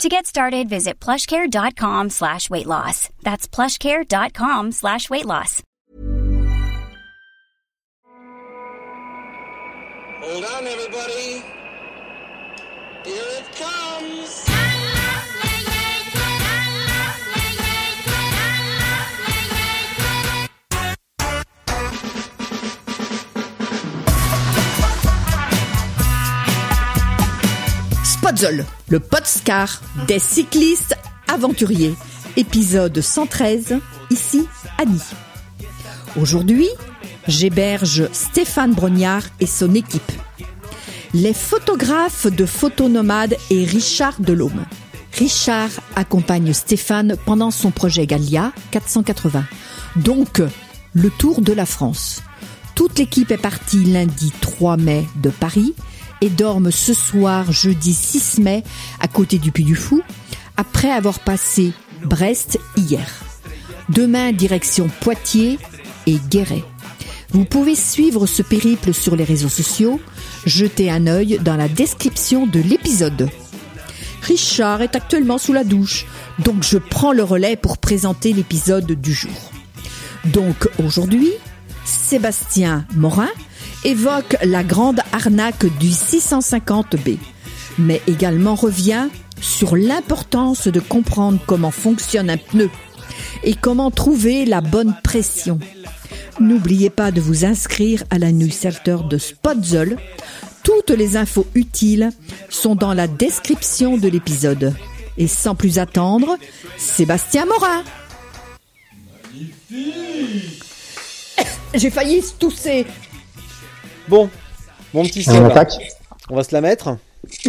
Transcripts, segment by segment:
To get started, visit plushcare.com slash weight loss. That's plushcare.com slash weight loss. Hold on, everybody. Here it comes. Le Podscar des cyclistes aventuriers. Épisode 113, ici Annie. Aujourd'hui, j'héberge Stéphane Brognard et son équipe. Les photographes de Photonomade et Richard Delhomme. Richard accompagne Stéphane pendant son projet Gallia 480, donc le tour de la France. Toute l'équipe est partie lundi 3 mai de Paris et dorment ce soir, jeudi 6 mai, à côté du Puy du Fou, après avoir passé Brest hier. Demain, direction Poitiers et Guéret. Vous pouvez suivre ce périple sur les réseaux sociaux, jeter un œil dans la description de l'épisode. Richard est actuellement sous la douche, donc je prends le relais pour présenter l'épisode du jour. Donc aujourd'hui, Sébastien Morin, évoque la grande arnaque du 650B, mais également revient sur l'importance de comprendre comment fonctionne un pneu et comment trouver la bonne pression. N'oubliez pas de vous inscrire à la newsletter de Spotzol. Toutes les infos utiles sont dans la description de l'épisode. Et sans plus attendre, Sébastien Morin. J'ai failli tousser. Bon, mon petit On attaque. on va se la mettre,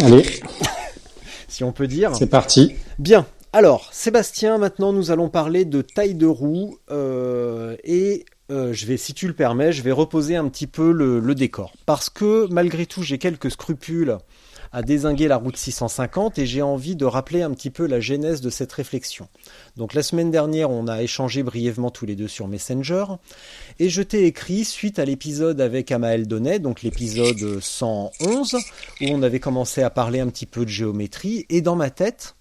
Allez, si on peut dire. c'est parti. Bien. Alors, Sébastien, maintenant nous allons parler de taille de roue euh, et euh, je vais, si tu le permets, je vais reposer un petit peu le, le décor parce que malgré tout j'ai quelques scrupules à désinguer la route 650 et j'ai envie de rappeler un petit peu la genèse de cette réflexion. Donc la semaine dernière, on a échangé brièvement tous les deux sur Messenger et je t'ai écrit suite à l'épisode avec Amael Donnet, donc l'épisode 111 où on avait commencé à parler un petit peu de géométrie et dans ma tête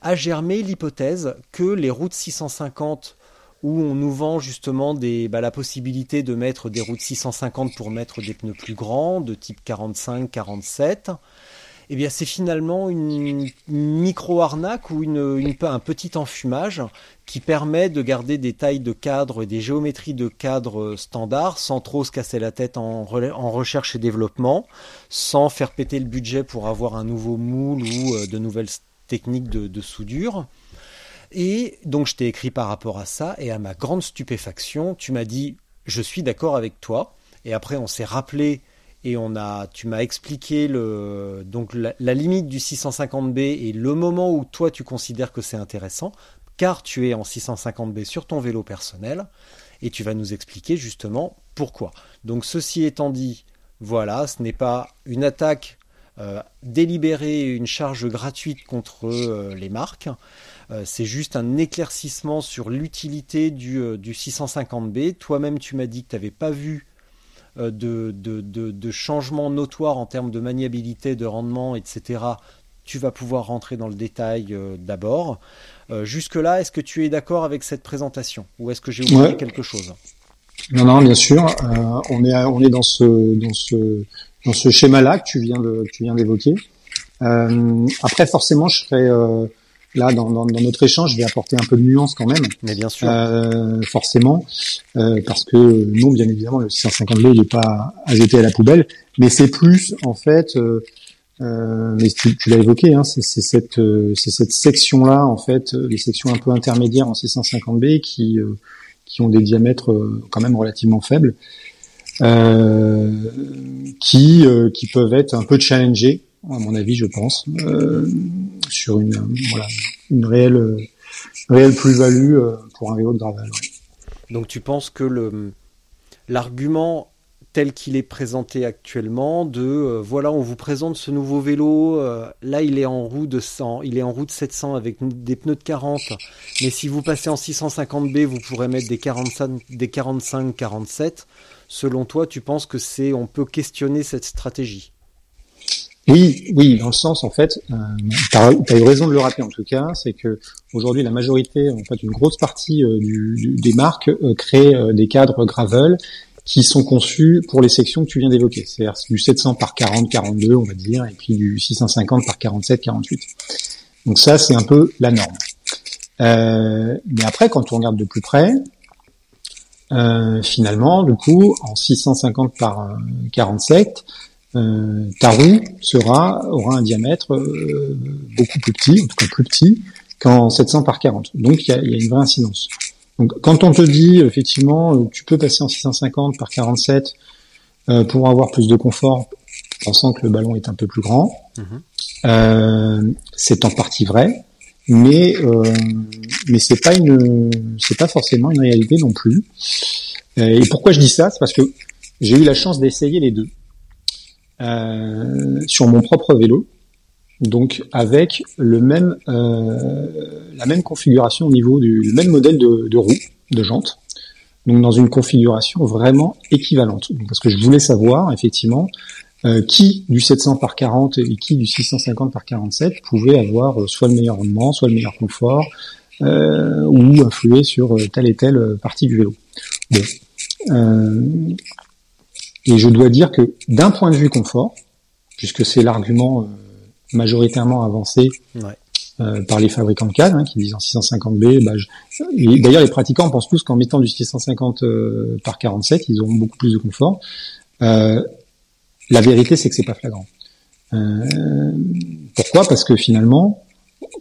a germé l'hypothèse que les routes 650 où on nous vend justement des, bah, la possibilité de mettre des routes 650 pour mettre des pneus plus grands, de type 45, 47, eh bien c'est finalement une micro-arnaque ou un petit enfumage qui permet de garder des tailles de cadre et des géométries de cadre standards sans trop se casser la tête en, recherche et développement, sans faire péter le budget pour avoir un nouveau moule ou euh, de nouvelles techniques de soudure. Et donc je t'ai écrit par rapport à ça, et à ma grande stupéfaction, tu m'as dit je suis d'accord avec toi. Et après on s'est rappelé et on a, tu m'as expliqué donc la, limite du 650B et le moment où toi tu considères que c'est intéressant, car tu es en 650B sur ton vélo personnel, et tu vas nous expliquer justement pourquoi. Donc ceci étant dit, voilà, ce n'est pas une attaque euh, délibérée, une charge gratuite contre euh, les marques. Euh, c'est juste un éclaircissement sur l'utilité du, du 650B. Toi-même, tu m'as dit que tu n'avais pas vu de, de, de, de changement notoire en termes de maniabilité, de rendement, etc. Tu vas pouvoir rentrer dans le détail euh, d'abord. Euh, Jusque-là, est-ce que tu es d'accord avec cette présentation Ou est-ce que j'ai oublié Ouais. quelque chose? Non, non, bien sûr. euh, on est, on est dans ce, dans ce, dans ce schéma-là que tu viens de, que tu viens d'évoquer. Euh, après, forcément, je serais euh, là dans, dans, dans notre échange, je vais apporter un peu de nuance quand même, Mais bien sûr. euh, forcément, euh, parce que non, bien évidemment, le 650B, il n'est pas à jeter à la poubelle, mais c'est plus en fait. Euh, euh, mais tu, tu l'as évoqué, hein, c'est c'est cette, euh, cette section-là, en fait, euh, les sections un peu intermédiaires en 650B qui, euh, qui ont des diamètres quand même relativement faibles, euh, qui, euh, qui peuvent être un peu challengés, à mon avis, je pense, euh, sur une, voilà, une réelle, réelle plus-value euh, pour un vélo de gravel. Donc tu penses que le l'argument tel qu'il est présenté actuellement de euh, voilà on vous présente ce nouveau vélo euh, là il est en roue de 100 il est en roue de 700 avec des pneus de 40 mais si vous passez en 650B vous pourrez mettre des 45 des 45 47 selon toi tu penses que c'est on peut questionner cette stratégie? Oui, oui, dans le sens en fait, euh, tu as, eu raison de le rappeler en tout cas, c'est que aujourd'hui la majorité, en fait une grosse partie euh, du, des marques euh, créent des cadres gravel qui sont conçus pour les sections que tu viens d'évoquer, c'est-à-dire du 700 par 40, 42 on va dire, et puis du 650 par 47, 48. Donc ça c'est un peu la norme. mais après quand on regarde de plus près, finalement du coup en 650 par 47 euh, ta roue sera aura un diamètre euh, beaucoup plus petit, en tout cas plus petit qu'en 700 par 40. Donc il y a, y a, une vraie incidence. Donc quand on te dit effectivement euh, tu peux passer en 650 par 47 euh, pour avoir plus de confort, pensant que le ballon est un peu plus grand, mhm. c'est en partie vrai, mais mais c'est pas une c'est pas forcément une réalité non plus. Et pourquoi je dis ça? C'est parce que j'ai eu la chance d'essayer les deux. Euh, sur mon propre vélo, donc avec le même euh, la même configuration au niveau du même modèle de, de roue, de jante, donc dans une configuration vraiment équivalente. parce que je voulais savoir effectivement euh, qui du 700 par 40 et qui du 650 par 47 pouvait avoir euh, soit le meilleur rendement, soit le meilleur confort, ou influer sur telle et telle partie du vélo. Et je dois dire que d'un point de vue confort, puisque c'est l'argument euh, majoritairement avancé euh, par les fabricants de cadres, hein, qui disent en 650B, bah, d'ailleurs les pratiquants pensent tous qu'en mettant du 650 euh, par 47, ils auront beaucoup plus de confort. la vérité, c'est que c'est pas flagrant. pourquoi? Parce que finalement,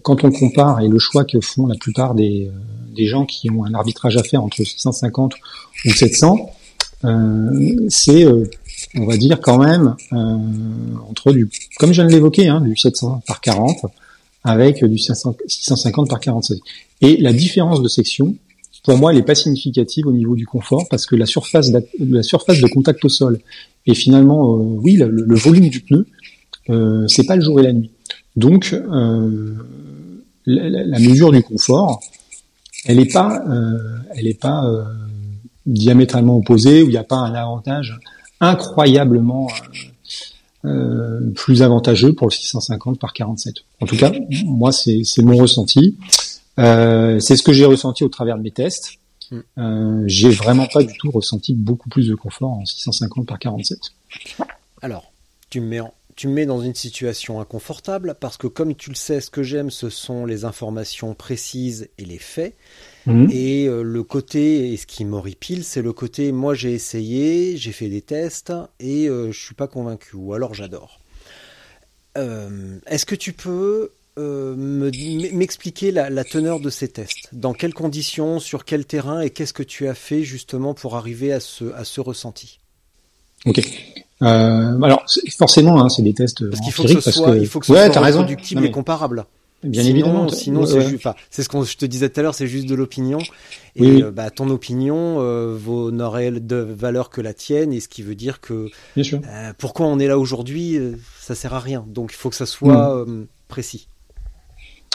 quand on compare et le choix que font la plupart des, des gens qui ont un arbitrage à faire entre 650 ou 700, euh, c'est, euh, on va dire quand même, euh, entre du, comme je viens de l'évoquer, hein, du 700 par 40 avec du 650 par 47. Et la différence de section, pour moi, elle n'est pas significative au niveau du confort parce que la surface, de, la surface de contact au sol et finalement, oui, le, volume du pneu, euh, c'est pas le jour et la nuit. Donc, euh, la, mesure du confort, elle n'est pas, euh, elle est pas diamétralement opposés, où il n'y a pas un avantage incroyablement euh, euh, plus avantageux pour le 650 par 47. En tout cas, moi, c'est mon ressenti. Euh, c'est ce que j'ai ressenti au travers de mes tests. Hmm. Euh, j'ai vraiment pas du tout ressenti beaucoup plus de confort en 650 par 47. Alors, tu me mets tu me mets dans une situation inconfortable parce que comme tu le sais, ce que j'aime, ce sont les informations précises et les faits. Mhm. Et euh, le côté, et ce qui m'horripile, c'est le côté, moi j'ai essayé, j'ai fait des tests et euh, je suis pas convaincu, ou alors j'adore. Euh, est-ce que tu peux m'expliquer la, la, teneur de ces tests? Dans quelles conditions, sur quel terrain et qu'est-ce que tu as fait justement pour arriver à ce, à ce ressenti? Ok. Alors forcément, hein, c'est des tests parce qu'il faut que ce soit, il faut que ce soit reproductible et comparable. Bien évidemment. Sinon, c'est juste, c'est ce qu'on je te disais tout à l'heure, c'est juste de l'opinion. Et euh, bah, ton opinion euh, vaut n'aurait de valeur que la tienne, et ce qui veut dire que Bien sûr. Euh, pourquoi on est là aujourd'hui, euh, ça sert à rien. Donc il faut que ça soit mm. précis.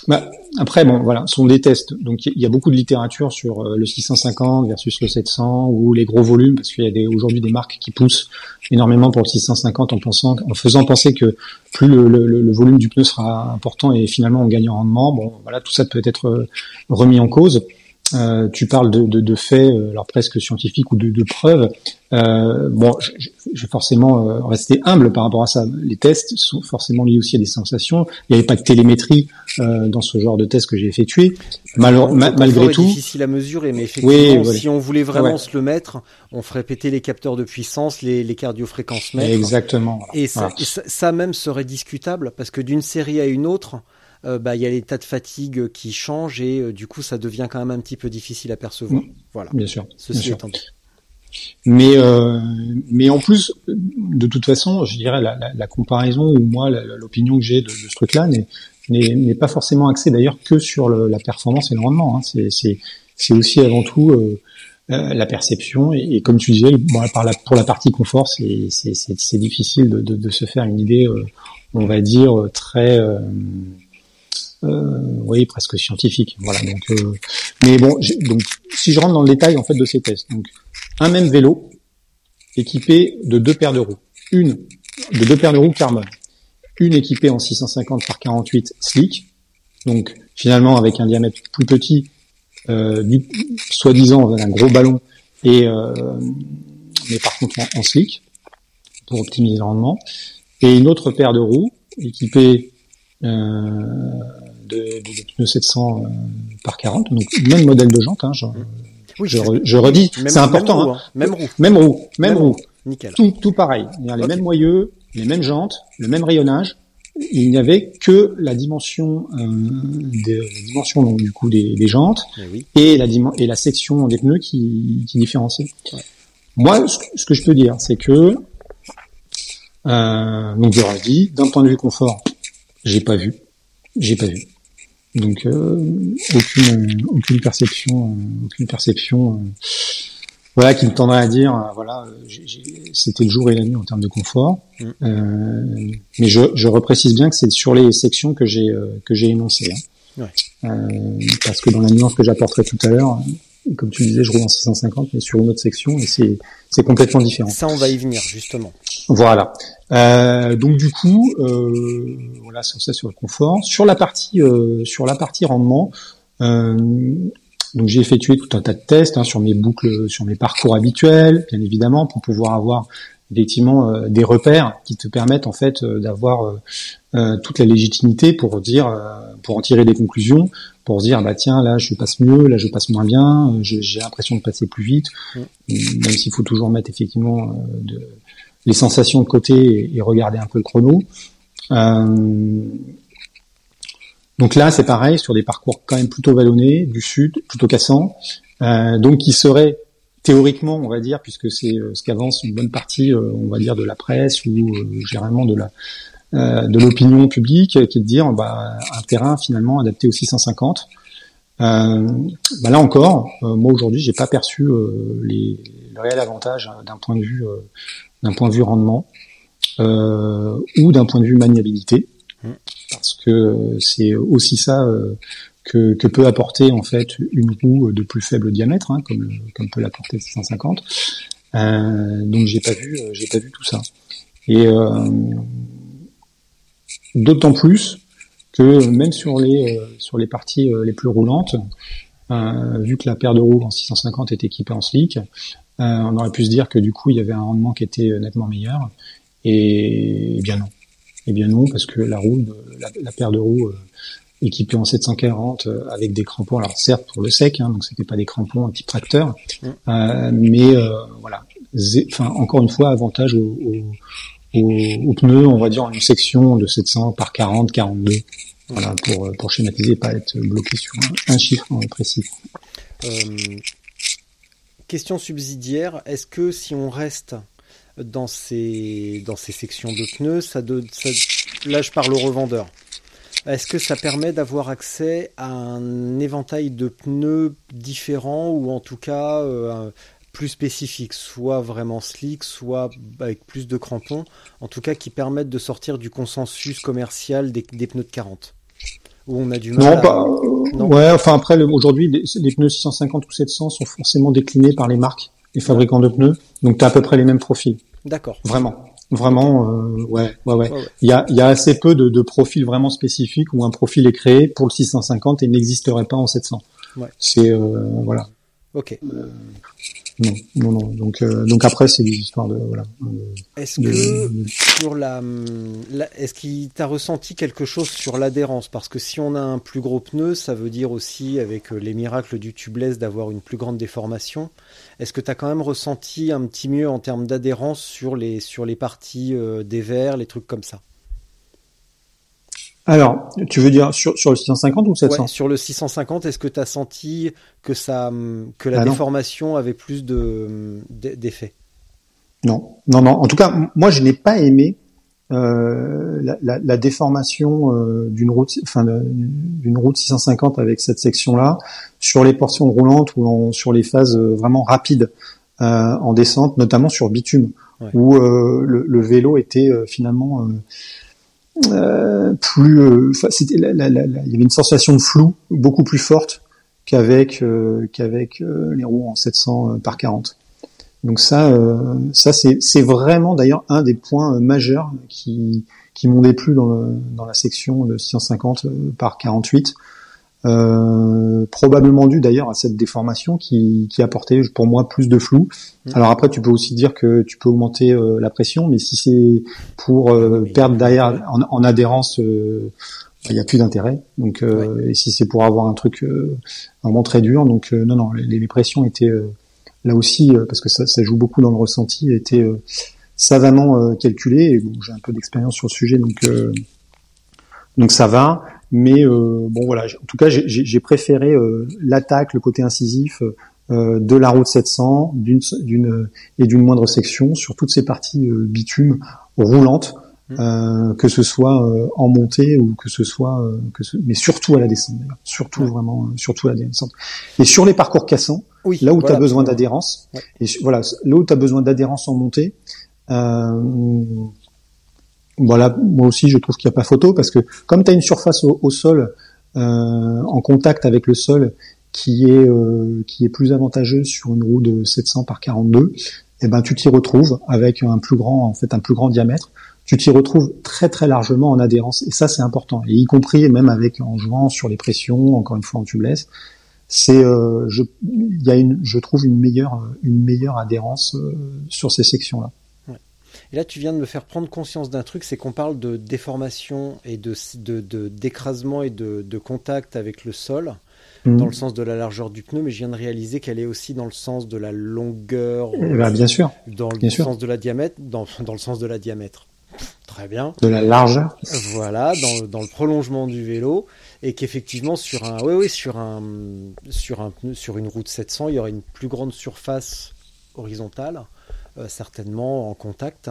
Bah, après, bon, voilà, ce sont des tests. Donc, il y a beaucoup de littérature sur euh, le 650 versus le 700 ou les gros volumes, parce qu'il y a aujourd'hui des marques qui poussent énormément pour le 650 en pensant, en faisant penser que plus le, le, le, volume du pneu sera important et finalement on gagne en rendement. Bon, voilà, tout ça peut être euh, remis en cause. Euh, tu parles de, de, de, faits, euh, alors presque scientifiques ou de, de preuves. Euh, bon, je, je, vais forcément euh, rester humble par rapport à ça. Les tests sont forcément liés aussi à des sensations. Il n'y avait pas de télémétrie euh, dans ce genre de test que j'ai effectué. malgré tout, difficile à mesurer, mais effectivement, si on voulait vraiment se le mettre, on ferait péter les capteurs de puissance, les, les cardiofréquences mètres. Exactement. Et, ça, et ça, ça, même serait discutable parce que d'une série à une autre, euh, bah, il y a l'état de fatigue qui change et euh, du coup ça devient quand même un petit peu difficile à percevoir. Voilà. Bien sûr. Ceci étant dit. Mais euh, mais en plus, de toute façon, je dirais la, la, la comparaison ou moi l'opinion que j'ai de, de, ce truc-là n'est pas forcément axée d'ailleurs que sur le, la performance et le rendement. Hein. C'est c'est aussi avant tout la perception. Et, comme tu disais, bon, par la, pour la partie confort, c'est c'est difficile de, de, de, se faire une idée, on va dire très euh, oui, presque scientifique. Voilà. Donc, euh, mais bon, donc si je rentre dans le détail en fait de ces tests, donc un même vélo équipé de deux paires de roues, une de deux paires de roues carbone, une équipée en 650 par 48 slick, donc finalement avec un diamètre plus petit, euh, soi-disant un gros ballon, et euh, mais par contre en, en, slick pour optimiser le rendement, et une autre paire de roues équipée euh, de, pneus 700 euh, par 40, donc même modèle de jante. Hein, je, oui, je, redis, c'est important. Même roue, Même roue, même, roue. Nickel. Tout, tout pareil. Les mêmes moyeux, les mêmes jantes, le même rayonnage. Il n'y avait que la dimension, euh, des, la dimension donc, du coup des, des jantes eh et, la et la section des pneus qui, qui différenciait. Moi, ce, que je peux dire, c'est que euh, donc je redis, d'un point de vue confort, j'ai pas vu, j'ai pas vu. Donc euh, aucune aucune perception euh, aucune perception euh, voilà qui me tendrait à dire voilà c'était le jour et la nuit en termes de confort. Mm. mais je, je reprécise bien que c'est sur les sections que j'ai que j'ai énoncées. Hein. parce que dans la nuance que j'apporterai tout à l'heure, comme tu disais, je roule en 650, mais sur une autre section, et c'est c'est complètement différent. Ça, on va y venir justement. Voilà. Euh, donc du coup, euh, voilà, sur ça sur le confort. Sur la partie euh, sur la partie rendement, euh, donc j'ai effectué tout un tas de tests hein, sur mes boucles, sur mes parcours habituels, bien évidemment, pour pouvoir avoir effectivement euh, des repères qui te permettent en fait euh, toute la légitimité pour dire, pour en tirer des conclusions, pour se dire bah tiens là je passe mieux, là je passe moins bien, j'ai l'impression de passer plus vite, mm. même s'il faut toujours mettre effectivement de les sensations de côté et, regarder un peu le chrono. Euh, donc là, c'est pareil sur des parcours quand même plutôt vallonnés, du sud, plutôt cassants, euh, donc qui seraient théoriquement, on va dire, puisque c'est euh, ce qu'avance une bonne partie, euh, on va dire, de la presse ou généralement de la de l'opinion publique, qui est de dire bah, un terrain finalement adapté au 650. Euh, bah là encore, moi aujourd'hui, j'ai pas perçu les, le réel avantage hein, d'un point de vue d'un point de vue rendement euh, ou d'un point de vue maniabilité, mmh. parce que c'est aussi ça euh, que, que, peut apporter en fait une roue de plus faible diamètre, hein, comme, comme peut l'apporter 650. Euh, donc j'ai pas vu, euh, j'ai pas vu tout ça. Et euh, d'autant plus que même sur les euh, sur les parties les plus roulantes, vu que la paire de roues en 650 est équipée en slick, euh, on aurait pu se dire que du coup il y avait un rendement qui était euh, nettement meilleur. Et, bien non. Et bien non, parce que la roue, la, paire de roues euh, équipée en 740 avec des crampons, alors certes pour le sec, hein, donc c'était pas des crampons un type tracteur, mm. mais voilà. Enfin encore une fois, avantage aux, aux, pneus, on va dire une section de 700 par 40, 42. Voilà, pour, pour schématiser, pas être bloqué sur un, chiffre précis. Question subsidiaire, est-ce que si on reste dans ces, dans ces sections de pneus, ça, là je parle au revendeur, est-ce que ça permet d'avoir accès à un éventail de pneus différents ou en tout cas euh, plus spécifiques, soit vraiment slick, soit avec plus de crampons, en tout cas qui permettent de sortir du consensus commercial des, des pneus de 40 où on a du mal. Non, pas. Ouais, enfin après aujourd'hui les, pneus 650 ou 700 sont forcément déclinés par les marques, les fabricants de pneus, donc tu as à peu près les mêmes profils. D'accord. Vraiment. Vraiment, euh, ouais, ouais, ouais, Il y a, il y a assez peu de, de, profils vraiment spécifiques où un profil est créé pour le 650 et n'existerait pas en 700. Ouais. C'est euh, voilà. Ok. Euh, non, non, non. Donc, euh, donc après, c'est des histoires de voilà. Est-ce que sur la, est-ce qu'il t'a ressenti quelque chose sur l'adhérence? Parce que si on a un plus gros pneu, ça veut dire aussi avec euh, les miracles du tubeless d'avoir une plus grande déformation. Est-ce que tu as quand même ressenti un petit mieux en termes d'adhérence sur les sur les parties euh, des verres, les trucs comme ça? Alors, tu veux dire sur, sur le 650 ou 700 Sur le 650, est-ce que tu as senti que ça que la ah déformation avait plus de d'effet? Non, non, non. En tout cas, moi, je n'ai pas aimé euh, la, la, la, déformation euh, d'une route, enfin d'une route 650 avec cette section-là sur les portions roulantes ou en, sur les phases euh, vraiment rapides en descente, notamment sur bitume, où le, le, vélo était finalement plus, c'était, il y avait une sensation de flou beaucoup plus forte qu'avec qu'avec les roues en 700 par 40. Donc ça, euh, ça c'est vraiment d'ailleurs un des points euh, majeurs qui, qui m'ont déplu dans, le, dans la section de 650 euh, par 48. Euh, probablement dû d'ailleurs à cette déformation qui, qui apportait pour moi plus de flou. Mmh. Alors après, tu peux aussi dire que tu peux augmenter la pression, mais si c'est pour perdre derrière en, en adhérence, il n'y a plus d'intérêt. Donc, et si c'est pour avoir un truc vraiment très dur, donc non, non, les, les pressions étaient là aussi, euh, parce que ça, ça, joue beaucoup dans le ressenti, euh, savamment euh, calculé. Et bon, j'ai un peu d'expérience sur le sujet, donc donc ça va. Mais bon voilà, en tout cas, j'ai préféré l'attaque, le côté incisif de la route 700, d'une d'une et d'une moindre section sur toutes ces parties bitume roulantes Mmh. Euh, que ce soit euh, en montée ou que ce soit euh, que ce... mais surtout à la descente surtout vraiment surtout à la descente. Et sur les parcours cassants oui, là où tu as besoin d'adhérence et voilà là où tu as besoin d'adhérence en montée voilà moi aussi je trouve qu'il n'y a pas photo parce que comme tu as une surface au, sol en contact avec le sol qui est qui est plus avantageuse sur une roue de 700 par 42 et eh ben tu t'y retrouves avec un plus grand en fait un plus grand diamètre. Tu t'y retrouves très très largement en adhérence et ça c'est important. Et y compris même avec en jouant sur les pressions encore une fois en tubeless c'est euh, je il y a une je trouve une meilleure une meilleure adhérence euh, sur ces sections là et là tu viens de me faire prendre conscience d'un truc c'est qu'on parle de déformation et de d'écrasement de, et de, de, contact avec le sol mmh. dans le sens de la largeur du pneu mais je viens de réaliser qu'elle est aussi dans le sens de la longueur eh ben, bien sûr dans le sens de la diamètre dans, dans le sens de la diamètre Très bien. De la largeur. Voilà, dans, dans le prolongement du vélo, et qu'effectivement sur un, oui, oui, sur un, sur un sur une route 700, il y aurait une plus grande surface horizontale, certainement en contact.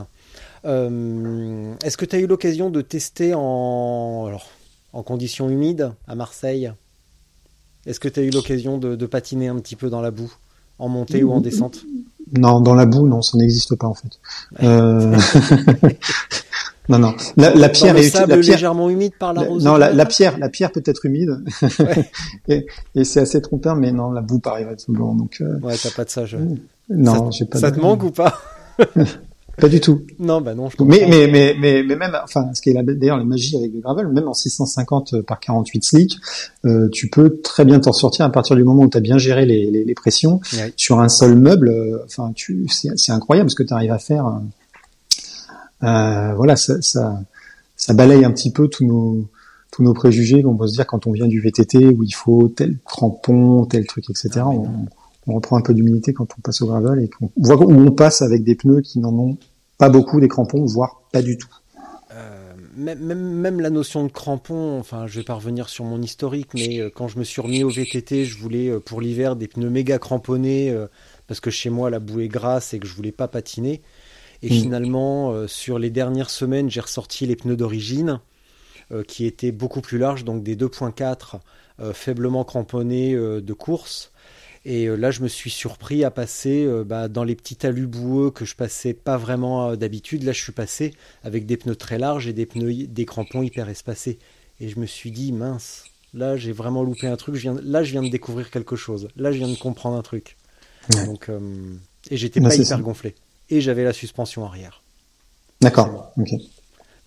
Euh, est-ce que tu as eu l'occasion de tester en, alors, en conditions humides à Marseille? Est-ce que tu as eu l'occasion de, de, patiner un petit peu dans la boue, en montée ou en descente? Non, dans la boue, non, ça n'existe pas en fait. Euh... non, non. La, la pierre est la pierre... légèrement humide par la rose. Non, la, la, pierre, la pierre peut être humide. et, et c'est assez trompeur, mais non, la boue paraît tout blanc. Donc. Euh... Ouais, t'as pas de ça. Je... Non, j'ai pas. Ça te manque ou pas Pas du tout. Non, bah non. Je mais, mais, mais, mais, mais même, enfin, ce qui est d'ailleurs la magie avec le gravel, même en 650 par 48 slick, euh, tu peux très bien t'en sortir à partir du moment où tu as bien géré les, les, les pressions sur un seul meuble. Euh, enfin, tu, c'est incroyable ce que tu arrives à faire. Euh, voilà, ça, ça, ça, balaye un petit peu tous nos tous nos préjugés qu'on peut se dire quand on vient du VTT où il faut tel crampon, tel truc, etc. Ah, on, on reprend un peu d'humilité quand on passe au gravel et qu'on voit où on passe avec des pneus qui n'en ont pas beaucoup des crampons, voire pas du tout. Euh, même, même, la notion de crampons, enfin, je vais pas revenir sur mon historique, mais euh, quand je me suis remis au VTT, je voulais euh, pour l'hiver des pneus méga cramponnés parce que chez moi la boue est grasse et que je voulais pas patiner. Et mm. finalement, sur les dernières semaines, j'ai ressorti les pneus d'origine qui étaient beaucoup plus larges, donc des 2.4 faiblement cramponnés de course et euh, là, je me suis surpris à passer euh, bah, dans les petits talus boueux que je passais pas vraiment euh, d'habitude. Là, je suis passé avec des pneus très larges et des pneus, des crampons hyper espacés. Et je me suis dit, mince, là, j'ai vraiment loupé un truc. Je viens, là, je viens de découvrir quelque chose. Là, je viens de comprendre un truc. Donc, et j'étais pas hyper gonflé. Et j'avais la suspension arrière. D'accord.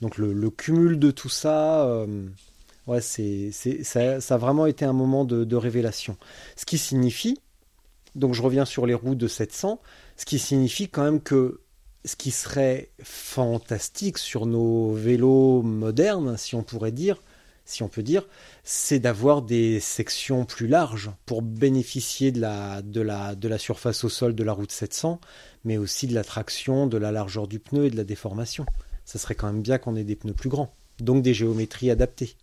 Donc le, le, cumul de tout ça, ouais, c'est, ça, ça, a vraiment été un moment de, de révélation. Ce qui signifie donc je reviens sur les roues de 700, ce qui signifie quand même que ce qui serait fantastique sur nos vélos modernes, si on pourrait dire, si on peut dire, c'est d'avoir des sections plus larges pour bénéficier de la, de, la, de la surface au sol de la route 700, mais aussi de la traction, de la largeur du pneu et de la déformation. Ça serait quand même bien qu'on ait des pneus plus grands, donc des géométries adaptées.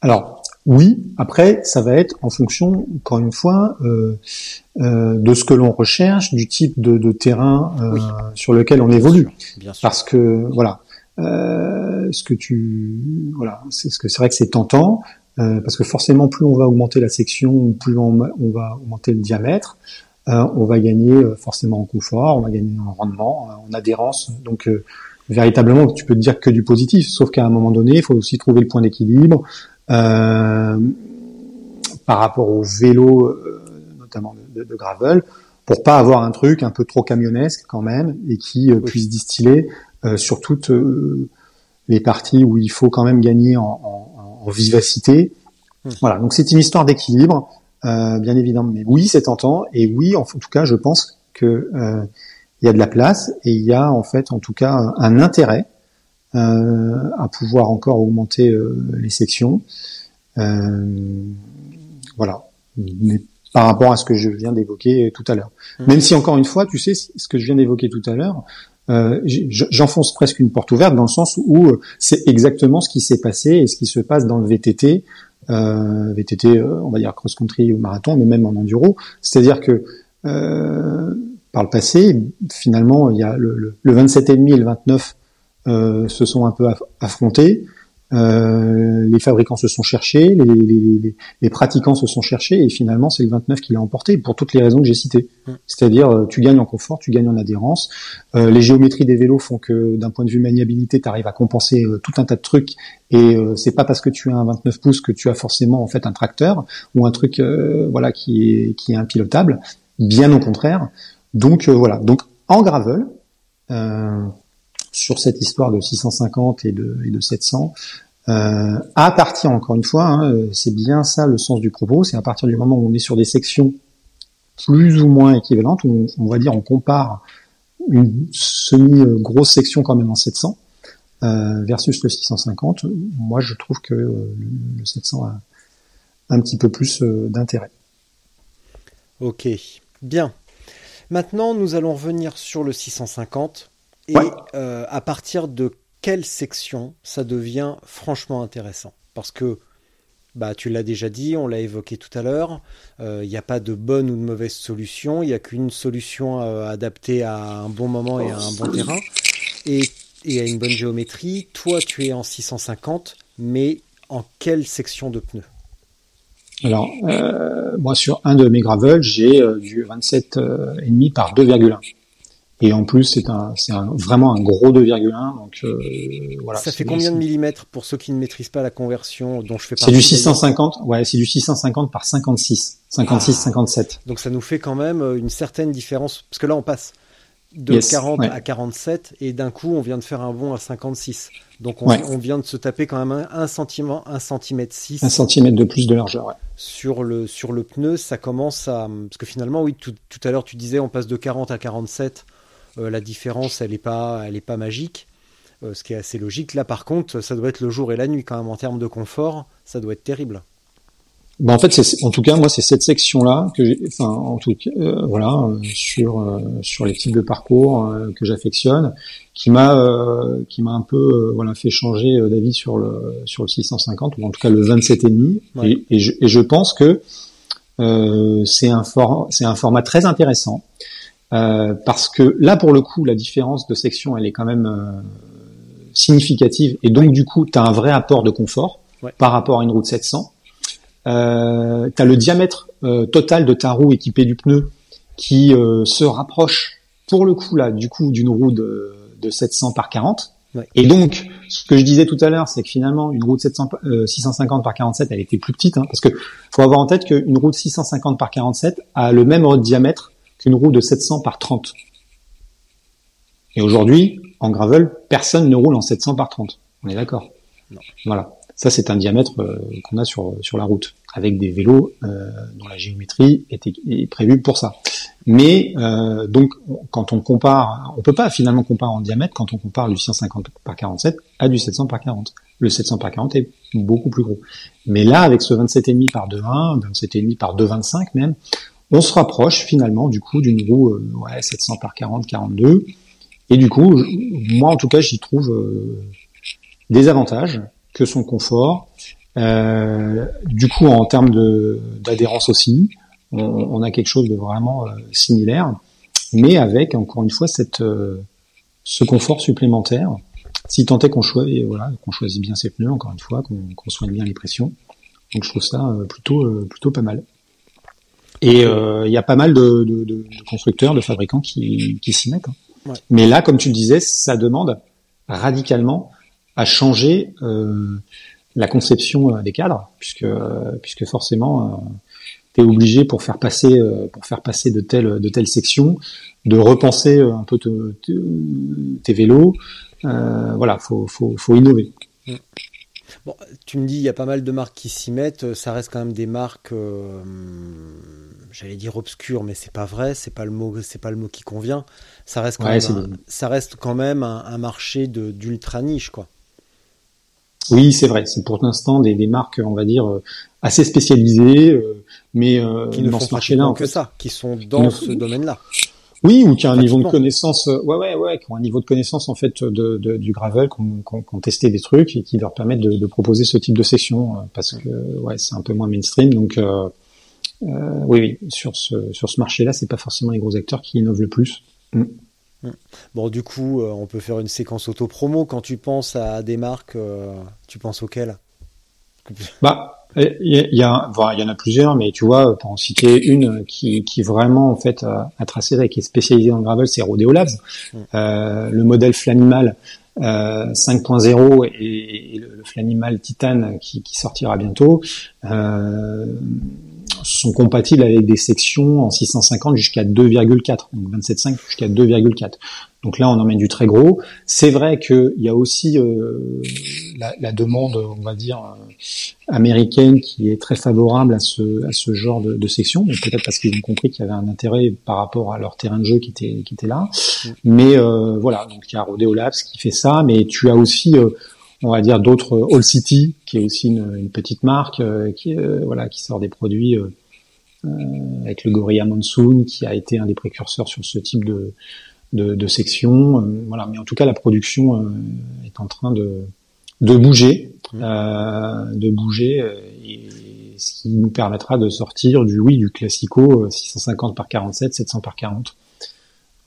Alors, oui, après, ça va être en fonction, encore une fois, euh, euh, de ce que l'on recherche, du type de, terrain euh, sur lequel on évolue. Parce que, voilà, euh, ce que tu voilà, c'est ce que c'est vrai que c'est tentant euh, parce que forcément plus on va augmenter la section, plus on, on va augmenter le diamètre, euh, on va gagner euh, forcément en confort, on va gagner en rendement, en adhérence. Donc véritablement, tu peux te dire que du positif, sauf qu'à un moment donné, il faut aussi trouver le point d'équilibre par rapport au vélo, notamment de, de, gravel, pour pas avoir un truc un peu trop camionnesque quand même et qui puisse distiller euh, sur toutes euh, les parties où il faut quand même gagner en, en, en vivacité. Hmm. Voilà, donc c'est une histoire d'équilibre, euh, bien évidemment. Mais oui, c'est tentant, et oui, en, tout cas, je pense que il y a de la place et il y a en fait, en tout cas, un, intérêt euh, à pouvoir encore augmenter euh, les sections. Euh, voilà. Mais par rapport à ce que je viens d'évoquer tout à l'heure. Hmm. Même si encore une fois, tu sais, ce que je viens d'évoquer tout à l'heure, euh, j'enfonce presque une porte ouverte dans le sens où euh, c'est exactement ce qui s'est passé et ce qui se passe dans le VTT, euh, VTT, euh, on va dire cross-country ou marathon, mais même en enduro. C'est-à-dire que par le passé, finalement, il y a le, le, le 27,5 et le 29 se sont un peu affrontés. Euh, les fabricants se sont cherchés, les, pratiquants se sont cherchés, et finalement c'est le 29 qui l'a emporté pour toutes les raisons que j'ai citées. Mm. C'est-à-dire euh, tu gagnes en confort, tu gagnes en adhérence. Euh, les géométries des vélos font que d'un point de vue maniabilité, tu arrives à compenser tout un tas de trucs. Et c'est pas parce que tu as un 29 pouces que tu as forcément en fait un tracteur ou un truc voilà qui est qui est impilotable. Bien au contraire. Donc voilà. Donc en gravel. Sur cette histoire de 650 et de, et de 700, euh, à partir, encore une fois, hein, euh, c'est bien ça le sens du propos, c'est à partir du moment où on est sur des sections plus ou moins équivalentes, où on, va dire on compare une semi-grosse section quand même en 700 euh, versus le 650, moi je trouve que euh, le, 700 a un petit peu plus d'intérêt. Ok, bien. Maintenant, nous allons revenir sur le 650 et à partir de quelle section ça devient franchement intéressant? Parce que, bah, tu l'as déjà dit, on l'a évoqué tout à l'heure, il euh, n'y a pas de bonne ou de mauvaise solution, il n'y a qu'une solution euh, adaptée à un bon moment et à un bon terrain, et, et, à une bonne géométrie. Toi, tu es en 650, mais en quelle section de pneus? Alors, euh, moi sur un de mes gravels, j'ai du 27,5 par 2,1. Et en plus, c'est un, c'est un, vraiment un gros 2,1. Donc euh, voilà. Ça fait combien de millimètres pour ceux qui ne maîtrisent pas la conversion dont je fais partie C'est du 650. Ouais, c'est du 650 par 56, 56, 57. Donc ça nous fait quand même euh, une certaine différence parce que là on passe de 40 à 47 et d'un coup on vient de faire un bond à 56. Donc on, on vient de se taper quand même un, centimètre, un centimètre 6. Un centimètre de plus de largeur. Ouais. Sur le sur le pneu, ça commence à parce que finalement oui tout, tout à l'heure tu disais on passe de 40 à 47 euh, la différence, elle n'est pas, elle est pas magique, euh, ce qui est assez logique. Là, par contre, ça doit être le jour et la nuit quand même en termes de confort, ça doit être terrible. Bah en fait, c'est, en tout cas, moi, c'est cette section-là que j'ai, enfin, en tout cas, euh, voilà, sur sur les types de parcours que j'affectionne, qui m'a qui m'a un peu voilà fait changer d'avis sur le sur le 650 ou en tout cas le 27 et demi. Et, je, et je pense que c'est un for, c'est un format très intéressant euh, parce que là, pour le coup, la différence de section, elle est quand même euh, significative, et donc du coup, tu as un vrai apport de confort par rapport à une route 700. Euh, tu as le diamètre euh, total de ta roue équipée du pneu qui se rapproche, pour le coup là, du coup, d'une roue de, de 700 par 40. Et donc, ce que je disais tout à l'heure, c'est que finalement, une route 700, 650 par 47, elle était plus petite, hein, parce que faut avoir en tête qu'une route 650 par 47 a le même diamètre une roue de 700 par 30. Et aujourd'hui, en gravel, personne ne roule en 700 par 30. On est d'accord? Voilà. Ça, c'est un diamètre euh, qu'on a sur, sur la route, avec des vélos euh, dont la géométrie est, est, prévue pour ça. Mais euh, donc, quand on compare, on peut pas finalement comparer en diamètre quand on compare du 150 par 47 à du 700 par 40. Le 700 par 40 est beaucoup plus gros. Mais là, avec ce 27,5 par 2,1, 27,5 par 2,25 même, on se rapproche finalement du coup d'une roue euh, ouais, 700 par 40, 42. Et du coup, moi en tout cas, j'y trouve euh, des avantages que son confort. Euh, du coup, en termes d'adhérence aussi, on, a quelque chose de vraiment similaire, mais avec encore une fois cette ce confort supplémentaire si tant est qu'on choisit, voilà, qu'on choisit bien ses pneus, encore une fois, qu'on soigne bien les pressions. Donc je trouve ça plutôt plutôt pas mal. Et il y a pas mal de, de, de, constructeurs, de fabricants qui, qui s'y mettent. Hein. Mais là, comme tu le disais, ça demande radicalement à changer euh, la conception des cadres, puisque puisque forcément tu es obligé pour faire passer pour faire passer de telles de telles sections de repenser un peu tes vélos. Euh, voilà, faut, faut, faut innover. Bon, tu me dis, il y a pas mal de marques qui s'y mettent. Ça reste quand même des marques, euh, j'allais dire obscures, mais c'est pas vrai. C'est pas le mot, c'est pas le mot qui convient. Ça reste quand même, un, ça reste quand même un, marché d'ultra niche, quoi. Oui, c'est vrai. C'est pour l'instant des, des, marques, on va dire, assez spécialisées, euh, mais qui ne font pas que ça, qui sont dans ce domaine-là. Oui, ou qui a un niveau de connaissance, euh, ouais, ouais, ouais, qui ont un niveau de connaissance en fait de, de du gravel, qui ont, testé des trucs et qui leur permettent de, de proposer ce type de session euh, parce que ouais, c'est un peu moins mainstream. Donc euh, euh, oui, oui, sur ce sur ce marché-là, c'est pas forcément les gros acteurs qui innovent le plus. Mm. Mm. Bon, du coup, on peut faire une séquence auto-promo. Quand tu penses à des marques, tu penses auxquelles? Bah, il y, a, il y en a plusieurs, mais tu vois, pour en citer une qui, qui vraiment en fait a, a tracé et qui est spécialisée dans le gravel, c'est Rodeo Labs. Mm. Euh, le modèle Flanimal euh, 5.0 et, le, le, Flanimal Titan qui, qui sortira bientôt euh, sont compatibles avec des sections en 650 jusqu'à 2,4, donc 27.5 jusqu'à 2,4. Donc là, on emmène du très gros. C'est vrai qu'il y a aussi euh, la, la, demande, on va dire, euh, américaine qui est très favorable à ce, à ce genre de, de section, peut-être parce qu'ils ont compris qu'il y avait un intérêt par rapport à leur terrain de jeu qui était, qui était là. Mm. Mais euh, voilà, donc il y a Rodeo Labs qui fait ça, mais tu as aussi, euh, on va dire, d'autres All City, qui est aussi une, une petite marque, qui, voilà, qui sort des produits avec le Gorilla Monsoon, qui a été un des précurseurs sur ce type de de, de sections. Euh, voilà, mais en tout cas, la production euh, est en train de, de bouger, mmh. euh, de bouger, et ce qui nous permettra de sortir du oui du classico 650 par 47, 700 par 40.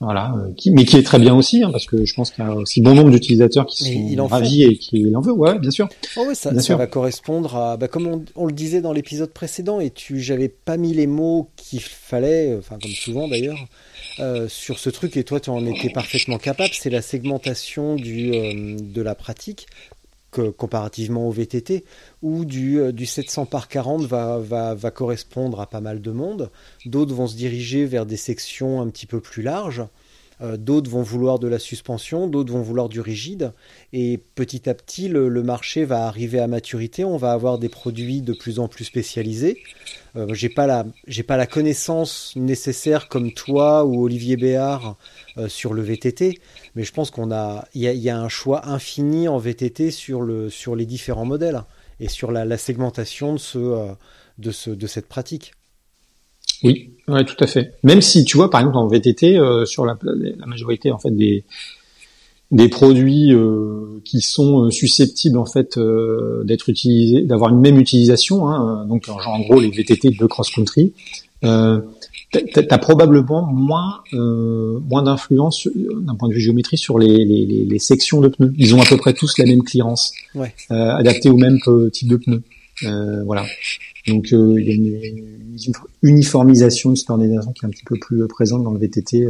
Voilà, qui, mais qui est très bien aussi, hein, parce que je pense qu'il y a aussi bon nombre d'utilisateurs qui sont ravis et qui en veulent. Ouais, bien sûr. Oh oui, ça, ça va correspondre à, bah, comme on, on, le disait dans l'épisode précédent, et tu, j'avais pas mis les mots qu'il fallait, enfin comme souvent d'ailleurs, euh, sur ce truc, et toi tu en étais parfaitement capable, c'est la segmentation du, euh, de la pratique que, comparativement au VTT, où du, euh, du 700 par 40 va, va, va correspondre à pas mal de monde, d'autres vont se diriger vers des sections un petit peu plus larges, d'autres vont vouloir de la suspension, d'autres vont vouloir du rigide, et petit à petit le, marché va arriver à maturité, on va avoir des produits de plus en plus spécialisés, euh, j'ai pas la j'ai pas la connaissance nécessaire comme toi ou Olivier Béard euh, sur le VTT, mais je pense qu'on a il y a, un choix infini en VTT sur le sur les différents modèles et sur la, segmentation de ce euh, de ce de cette pratique. Oui, tout à fait. Même si tu vois par exemple en VTT sur la, majorité en fait des des produits euh, qui sont euh, susceptibles en fait euh, d'être utilisés, d'avoir une même utilisation. Hein, donc en gros les VTT de cross country. Euh, T'as probablement moins moins d'influence d'un point de vue géométrie sur les, les, les, sections de pneus. Ils ont à peu près tous la même clearance, ouais. adaptée au même type de pneus. voilà. Donc il y a une, uniformisation, une standardisation qui est un petit peu plus présente dans le VTT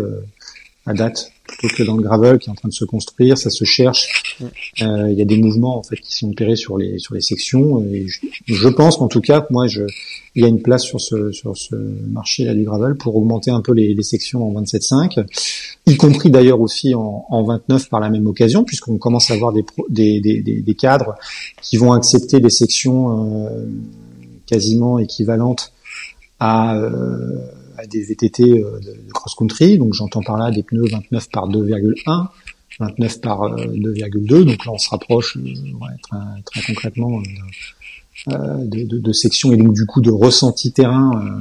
à date plutôt que dans le gravel qui est en train de se construire, ça se cherche. Euh, il y a des mouvements en fait qui sont opérés sur les sur les sections. Et je, pense qu'en tout cas, moi, je, il y a une place sur ce sur ce marché là du gravel pour augmenter un peu les, les sections en 27.5, y compris d'ailleurs aussi en, en 29 par la même occasion, puisqu'on commence à avoir des, des, des, des, cadres qui vont accepter des sections euh, quasiment équivalentes à euh, à des VTT euh, de, cross-country. Donc j'entends par là des pneus 29 par 2,1, 29 par 2,2. Euh, donc là on se rapproche euh, très, très, concrètement de, de, de, sections et donc du coup de ressenti terrain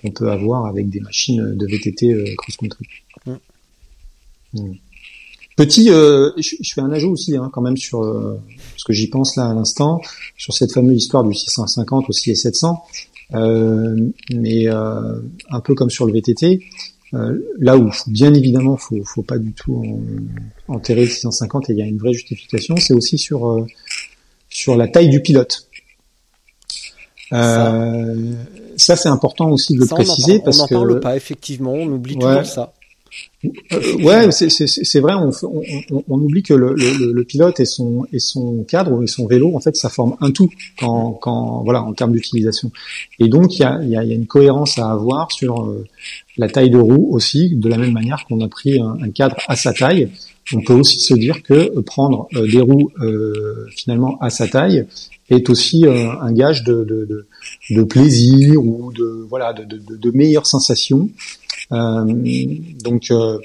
qu'on peut avoir avec des machines de VTT cross-country. Mm. Mm. Petit, je, fais un ajout aussi hein, quand même sur ce que j'y pense là à l'instant sur cette fameuse histoire du 650 aussi et 700. Euh, mais euh, un peu comme sur le VTT, là où bien évidemment faut faut pas du tout enterrer le 650 et il y a une vraie justification, c'est aussi sur sur la taille du pilote. Euh, ça, c'est important aussi de le préciser on parce que on n'en parle pas effectivement, on oublie toujours ça. Euh, ouais, c'est vrai. On, oublie que le, pilote et son cadre et son vélo, en fait, ça forme un tout en termes d'utilisation. Et donc il y a, une cohérence à avoir sur euh, la taille de roue aussi, de la même manière qu'on a pris un, cadre à sa taille. On peut aussi se dire que prendre euh, des roues finalement à sa taille est aussi un gage de, plaisir ou de voilà de, de, meilleures sensations donc euh,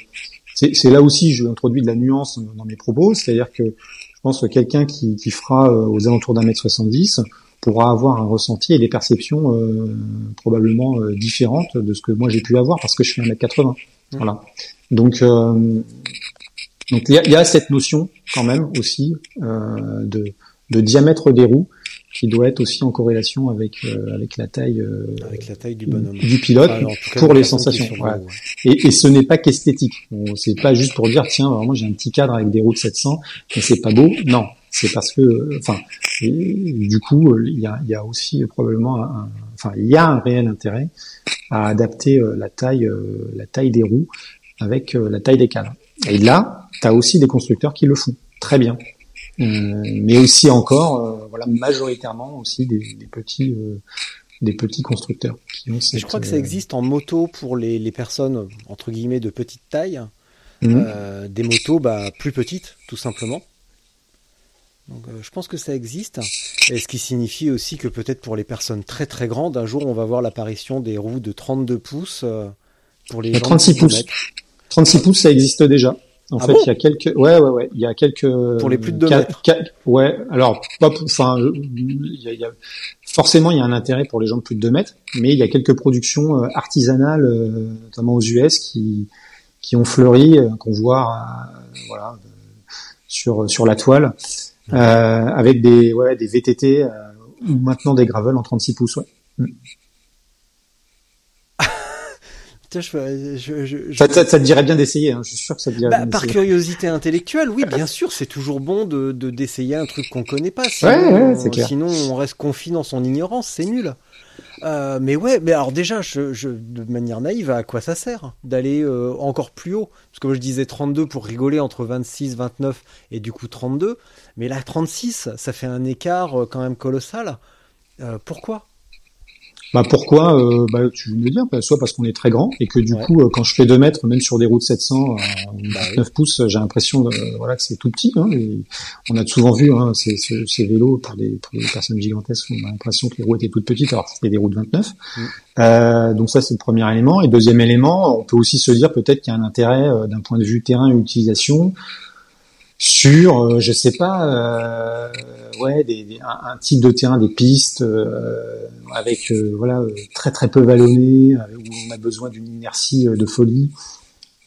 c'est là aussi je introduis de la nuance dans mes propos, c'est-à-dire que je pense que quelqu'un qui, qui fera euh, aux alentours d'un mètre 70 pourra avoir un ressenti et des perceptions euh, probablement euh, différentes de ce que moi j'ai pu avoir parce que je suis un mètre 80. Mmh. Voilà. Donc euh, donc il y a, y a, cette notion quand même aussi de, de diamètre des roues qui doit être aussi en corrélation avec euh, avec la taille euh, avec la taille du bonhomme du pilote pour les sensations. Ouais. Et, et, ce n'est pas qu'esthétique. C'est pas juste pour dire tiens vraiment j'ai un petit cadre avec des roues de 700 mais c'est pas beau. Non, c'est parce que enfin du coup il y a, il y a aussi probablement un, enfin il y a un réel intérêt à adapter euh, la taille la taille des roues avec la taille des cadres. Et là, tu as aussi des constructeurs qui le font très bien. Euh, mais aussi encore, euh, voilà, majoritairement aussi des, des petits euh, des petits constructeurs. Qui ont je crois que ça existe en moto pour les, les personnes entre guillemets de petite taille, mmh. euh, des motos bah, plus petites tout simplement. Donc, euh, je pense que ça existe, et ce qui signifie aussi que peut-être pour les personnes très très grandes, un jour on va voir l'apparition des roues de 32 pouces pour les 36 pouces. 36 pouces, ça existe déjà. En ah fait, il y a quelques, ouais, ouais, ouais, il y a quelques pour les plus de 2 mètres. ouais, alors pas, enfin, il y a, y a, forcément il y a un intérêt pour les gens de plus de 2 mètres, mais il y a quelques productions euh, artisanales, euh, notamment aux US, qui qui ont fleuri, euh, qu'on voit, voilà, sur sur la toile, euh, avec des ouais des VTT ou maintenant des gravels en 36 pouces, ouais. Je, je, je, ça, ça, ça, te dirait bien d'essayer, hein. je suis sûr que ça te dirait bah, bien Par curiosité intellectuelle, oui, bien sûr, c'est toujours bon de d'essayer un truc qu'on connaît pas. Sinon, ouais, ouais, clair. sinon on reste confié dans son ignorance, c'est nul. Euh, mais ouais, mais alors déjà, je, je, de manière naïve, à quoi ça sert d'aller euh, encore plus haut? Parce que moi, je disais 32 pour rigoler entre 26, 29 et du coup 32. Mais là, 36, ça fait un écart euh, quand même colossal. Pourquoi? Bah pourquoi euh, bah, Tu veux me dire, bah, soit parce qu'on est très grand et que du ouais. coup, euh, quand je fais 2 mètres, même sur des routes 700, euh, bah, 9 pouces, j'ai l'impression de, voilà, que c'est tout petit. Hein, et on a souvent vu hein, ces, ces, ces, vélos pour des, pour des personnes gigantesques, on a l'impression que les roues étaient toutes petites alors que c'était des roues de 29. Mm. Euh, donc ça, c'est le premier élément. Et deuxième élément, on peut aussi se dire peut-être qu'il y a un intérêt euh, d'un point de vue terrain et utilisation sur, euh, je sais pas, euh, ouais, des, des, un, un, type de terrain, des pistes euh, avec euh, voilà très très peu vallonné, où on a besoin d'une inertie de folie,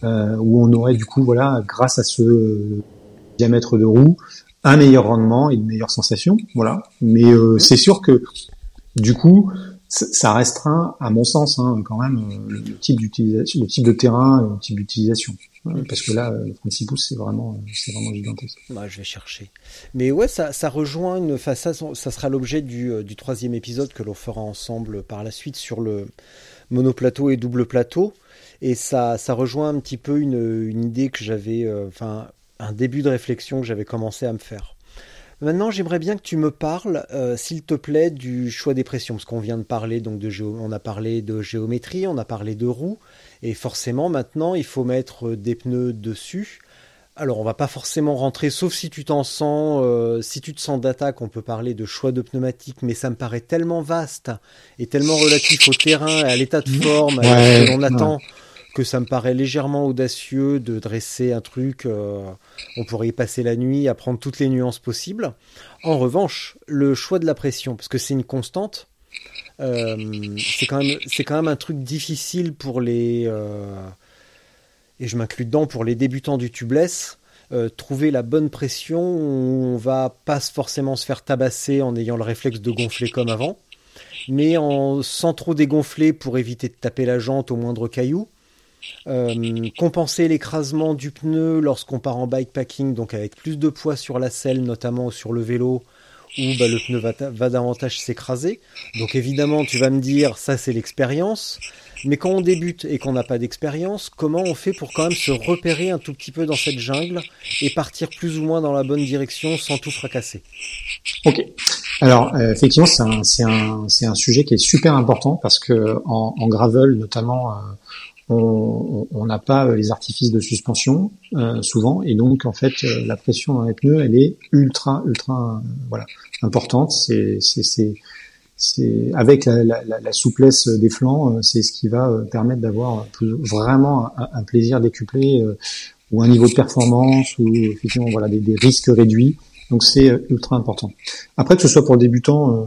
où on aurait du coup voilà, grâce à ce diamètre de roue, un meilleur rendement et une meilleure sensation, voilà. Mais c'est sûr que du coup, ça restreint, à mon sens, hein, quand même, le, le type d'utilisation, le type de terrain, le type d'utilisation parce que là, 36 pouces, c'est vraiment, c'est vraiment gigantesque. Bah, je vais chercher. Mais ouais, ça, ça rejoint une, ça, ça sera l'objet du, du troisième épisode que l'on fera ensemble par la suite sur le monoplateau et double plateau. Et ça, ça rejoint un petit peu une, une idée que j'avais, enfin, un début de réflexion que j'avais commencé à me faire. Maintenant, j'aimerais bien que tu me parles, euh, s'il te plaît, du choix des pressions, parce qu'on vient de parler donc de géo on a parlé de géométrie, on a parlé de roues, et forcément maintenant il faut mettre des pneus dessus. Alors on va pas forcément rentrer, sauf si tu t'en sens, euh, si tu te sens d'attaque, on peut parler de choix de pneumatiques, mais ça me paraît tellement vaste et tellement relatif au terrain, à l'état de forme, ouais, à ce que l'on attend. Ouais que ça me paraît légèrement audacieux de dresser un truc. Euh, on pourrait y passer la nuit à prendre toutes les nuances possibles. En revanche, le choix de la pression, parce que c'est une constante, euh, c'est quand même un truc difficile pour les euh, et je m'inclus dedans pour les débutants du tubeless. Trouver la bonne pression où on va pas forcément se faire tabasser en ayant le réflexe de gonfler comme avant, mais en sans trop dégonfler pour éviter de taper la jante au moindre caillou euh, compenser l'écrasement du pneu lorsqu'on part en bikepacking, donc avec plus de poids sur la selle, notamment sur le vélo, où bah, le pneu va, va davantage s'écraser. Donc évidemment, tu vas me dire, ça c'est l'expérience. Mais quand on débute et qu'on n'a pas d'expérience, comment on fait pour quand même se repérer un tout petit peu dans cette jungle et partir plus ou moins dans la bonne direction sans tout fracasser? Ok. Alors euh, effectivement, c'est un, sujet qui est super important parce que en, en gravel notamment, euh, on n'a pas les artifices de suspension euh, souvent et donc en fait euh, la pression dans les pneus elle est ultra ultra voilà importante. C'est c'est c'est c'est avec la, la, la, souplesse des flancs, c'est ce qui va permettre d'avoir vraiment un, un, plaisir décuplé ou un niveau de performance ou effectivement voilà des, des risques réduits donc c'est euh, ultra important. Après, que ce soit pour le débutant euh,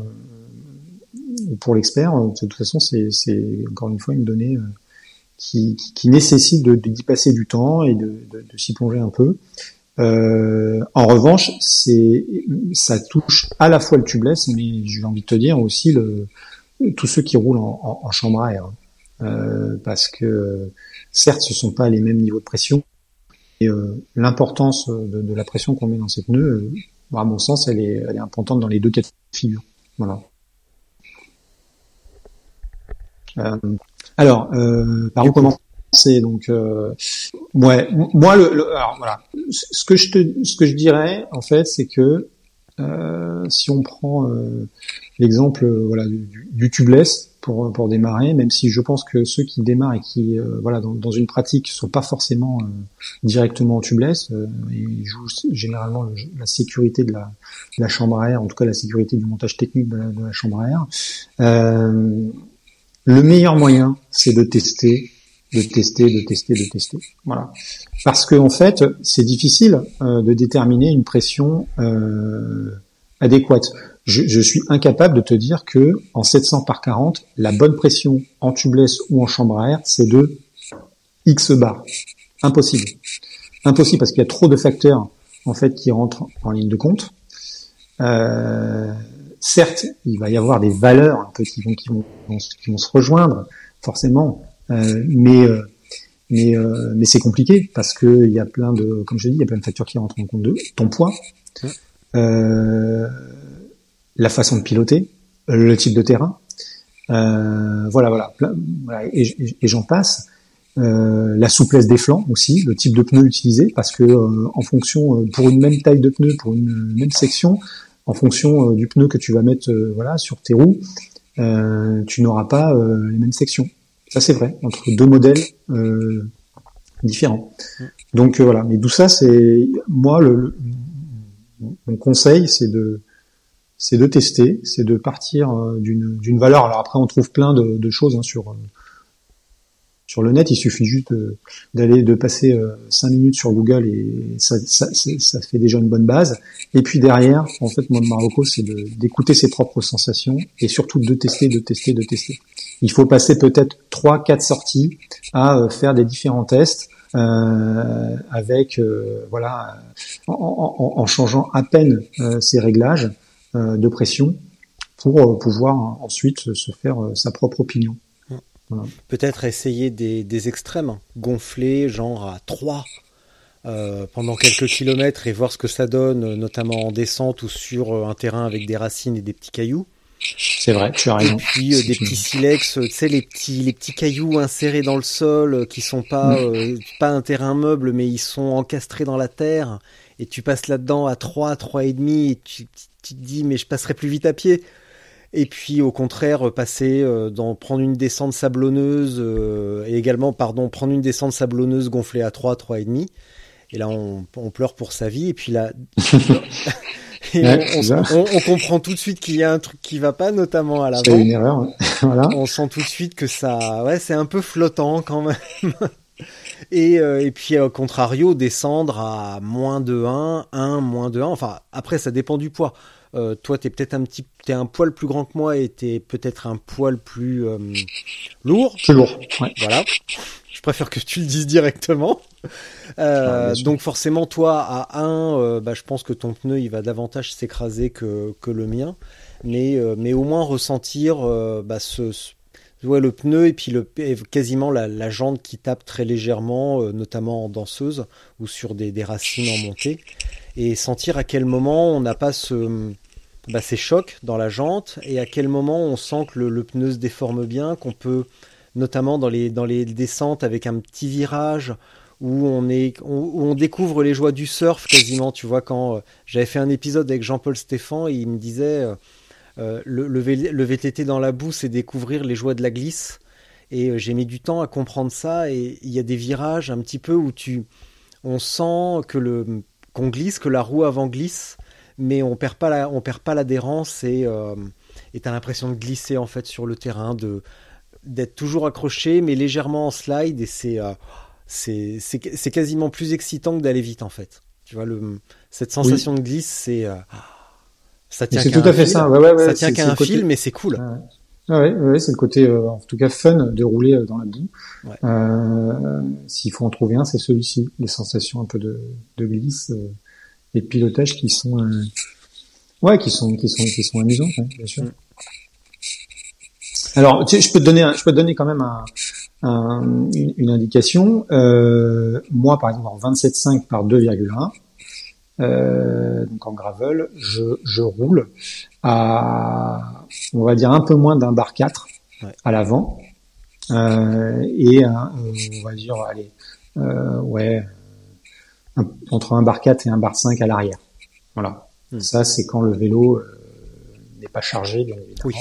ou pour l'expert, euh, de toute façon, c'est encore une fois une donnée qui, qui, nécessite de d'y passer du temps et de, de, de s'y plonger un peu. Euh, en revanche, c'est ça touche à la fois le tubeless, mais j'ai envie de te dire aussi le, tous ceux qui roulent en, en, en chambre à air, euh, parce que certes, ce sont pas les mêmes niveaux de pression, et euh, l'importance de, de, la pression qu'on met dans ces pneus, à mon sens, elle est, elle est importante dans les deux cas de figure. Voilà. Euh, alors, euh, par où commencer Donc, euh, ouais, moi, le, le, alors voilà, ce que je te, ce que je dirais en fait, c'est que euh, si on prend euh, l'exemple, voilà, du, du, tubeless, pour, pour démarrer, même si je pense que ceux qui démarrent et qui, euh, voilà, dans, dans, une pratique, sont pas forcément euh, directement en tubeless, euh, ils jouent généralement la sécurité de la, la, chambre à air, en tout cas la sécurité du montage technique de la, de la chambre à air. Le meilleur moyen, c'est de tester, de tester, de tester, de tester. Voilà. Parce que en fait, c'est difficile de déterminer une pression adéquate je, je, suis incapable de te dire que en 700 par 40, la bonne pression en tubeless ou en chambre à air, c'est de X bar. Impossible. Impossible parce qu'il y a trop de facteurs en fait qui rentrent en ligne de compte. Euh, certes, il va y avoir des valeurs un peu qui vont qui vont, qui vont se rejoindre forcément, euh, mais euh, mais euh, mais c'est compliqué parce que il y a plein de comme je dis, il y a plein de facteurs qui rentrent en compte de ton poids. Euh, la façon de piloter, le type de terrain. Euh, voilà, voilà, et, j'en passe. Euh, la souplesse des flancs aussi, le type de pneu utilisé, parce que euh, en fonction, pour une même taille de pneu, pour une même section, en fonction du pneu que tu vas mettre, voilà, sur tes roues, tu n'auras pas les mêmes sections. Ça c'est vrai entre deux modèles différents. Donc voilà, mais d'où ça, c'est moi mon conseil, c'est de c'est de tester, c'est de partir euh, d'une valeur. Alors après, on trouve plein de, choses hein, sur euh, sur le net. Il suffit juste d'aller de, passer euh, cinq minutes sur Google et ça, fait déjà une bonne base. Et puis derrière, en fait, moi, de Marocco, c'est d'écouter ses propres sensations et surtout de tester, de tester, de tester. Il faut passer peut-être trois, quatre sorties à faire des différents tests. Euh, avec voilà en, changeant à peine ses réglages euh, de pression pour euh, pouvoir ensuite se faire euh, sa propre opinion. Voilà. Peut-être essayer des, des, extrêmes, gonfler genre à 3 euh, pendant quelques kilomètres et voir ce que ça donne, notamment en descente ou sur un terrain avec des racines et des petits cailloux. C'est vrai, tu as raison. Et puis euh, des petits silex, tu sais les petits les petits cailloux insérés dans le sol qui sont pas mm. pas un terrain meuble mais ils sont encastrés dans la terre et tu passes là-dedans à 3 3 et demi et tu tu te dis mais je passerai plus vite à pied. Et puis au contraire passer euh, dans prendre une descente sablonneuse euh, et également pardon prendre une descente sablonneuse gonflée à 3 3 et demi. Et là on, on pleure pour sa vie et puis là on, on, comprend tout de suite qu'il y a un truc qui va pas notamment à l'avant. une erreur. voilà. On sent tout de suite que ça ouais c'est un peu flottant quand même. Et, euh, et puis, au contrario, descendre à moins de 1, 1, moins de 1. Enfin, après, ça dépend du poids. Euh, toi, t'es peut-être un petit, t'es un poil plus grand que moi et t'es peut-être un poil plus euh, lourd. Plus lourd. Ouais. Voilà. Je préfère que tu le dises directement. Euh, donc forcément, toi, à 1, euh, bah, je pense que ton pneu, il va davantage s'écraser que, que le mien. Mais, mais au moins ressentir bah, ce, Ouais, le pneu et puis le, quasiment la, la jante qui tape très légèrement, euh, notamment en danseuse ou sur des, des, racines en montée. Et sentir à quel moment on n'a pas ce, bah, ces chocs dans la jante et à quel moment on sent que le, pneu se déforme bien, qu'on peut, notamment dans les, dans les descentes avec un petit virage où on, est, où on découvre les joies du surf quasiment. Tu vois, quand euh, j'avais fait un épisode avec Jean-Paul Stéphan, il me disait euh, euh, le, le, VTT dans la boue, c'est découvrir les joies de la glisse. Et j'ai mis du temps à comprendre ça. Et il y a des virages un petit peu où tu, on sent que le qu'on glisse, que la roue avant glisse, mais on perd pas la, on perd pas l'adhérence et euh, t'as l'impression de glisser en fait sur le terrain, de d'être toujours accroché, mais légèrement en slide. Et c'est c'est quasiment plus excitant que d'aller vite en fait. Tu vois, le, cette sensation de glisse, c'est. Euh, ça tient C'est tout à fait ça. Ouais, ouais, ouais, ça tient qu'à un fil, mais c'est cool. Ouais, ouais, c'est le côté, euh, en tout cas, fun de rouler euh, dans la boue. Euh, S'il faut en trouver un, c'est celui-ci. Les sensations un peu de, de glisse et de pilotage qui sont, ouais, qui sont, qui sont, qui sont amusantes, bien sûr. Alors, tu sais, je peux te donner, je peux te donner quand même un, une, indication. Euh, moi, par exemple, en 27,5 par 2,1, euh, donc en gravel, je, je, roule à, on va dire un peu moins d'un bar 4 à l'avant, euh, et on va dire, allez, euh, entre un bar 4 et un bar 5 à l'arrière. Voilà. Hmm. Ça, c'est quand le vélo euh, n'est pas chargé, bien évidemment.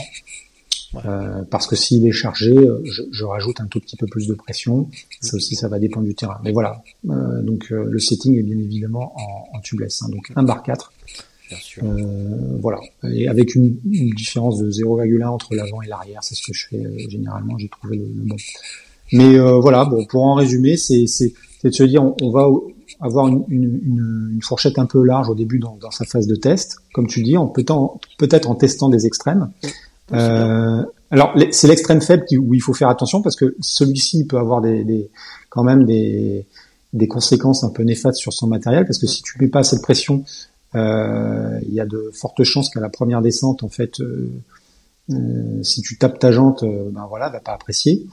Euh, parce que s'il est chargé, euh, je, je, rajoute un tout petit peu plus de pression. Ça aussi, ça va dépendre du terrain. Mais voilà. Euh, donc euh, le setting est bien évidemment en, en tubeless. Hein, donc un bar 4. Bien sûr. voilà. Et avec une, une différence de 0,1 entre l'avant et l'arrière, c'est ce que je fais généralement. J'ai trouvé le, le, bon. Mais voilà. Bon, pour en résumer, c'est de se dire, on, on va avoir une, une, une, fourchette un peu large au début dans, dans sa phase de test, comme tu dis, en peut-être peut en testant des extrêmes. Euh, alors c'est l'extrême faible où il faut faire attention parce que celui-ci peut avoir des, des, quand même des, des conséquences un peu néfastes sur son matériel parce que si tu mets pas cette pression, euh, il y a de fortes chances qu'à la première descente en fait euh, euh si tu tapes ta jante, euh, ben voilà, va pas apprécier.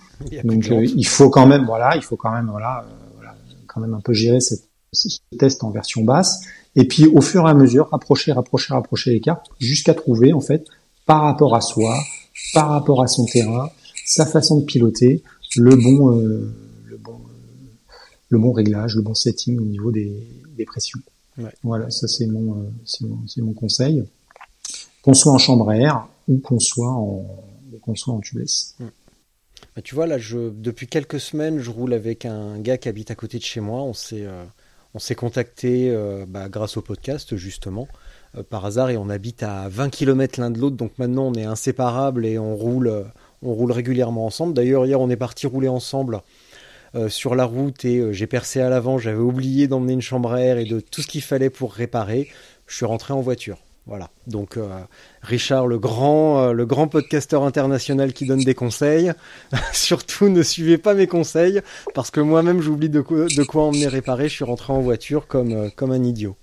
Donc euh, il faut quand même, voilà, il faut quand même, voilà, voilà quand même un peu gérer cette, ce test en version basse. Et puis au fur et à mesure, rapprocher, rapprocher, rapprocher les cartes jusqu'à trouver en fait par rapport à soi, par rapport à son terrain, sa façon de piloter, le bon, euh, le bon, euh, le bon réglage, le bon setting au niveau des, des pressions. Ouais. Voilà, ça c'est mon, euh, c'est mon, mon, conseil. Qu'on soit en chambre à air ou qu'on soit en, qu'on soit en tubeless. Mmh. Bah, tu vois là, je, depuis quelques semaines, je roule avec un gars qui habite à côté de chez moi. On s'est, euh, on s'est contacté euh, bah, grâce au podcast justement. Euh, par hasard et on habite à 20 km l'un de l'autre, donc maintenant on est inséparables et on roule, euh, on roule régulièrement ensemble. D'ailleurs hier on est parti rouler ensemble sur la route et j'ai percé à l'avant, j'avais oublié d'emmener une chambre à air et de tout ce qu'il fallait pour réparer. Je suis rentré en voiture. Voilà. Donc Richard, le grand, le grand podcasteur international qui donne des conseils. Surtout ne suivez pas mes conseils parce que moi-même j'oublie de, quoi, de quoi emmener réparer. Je suis rentré en voiture comme, comme un idiot.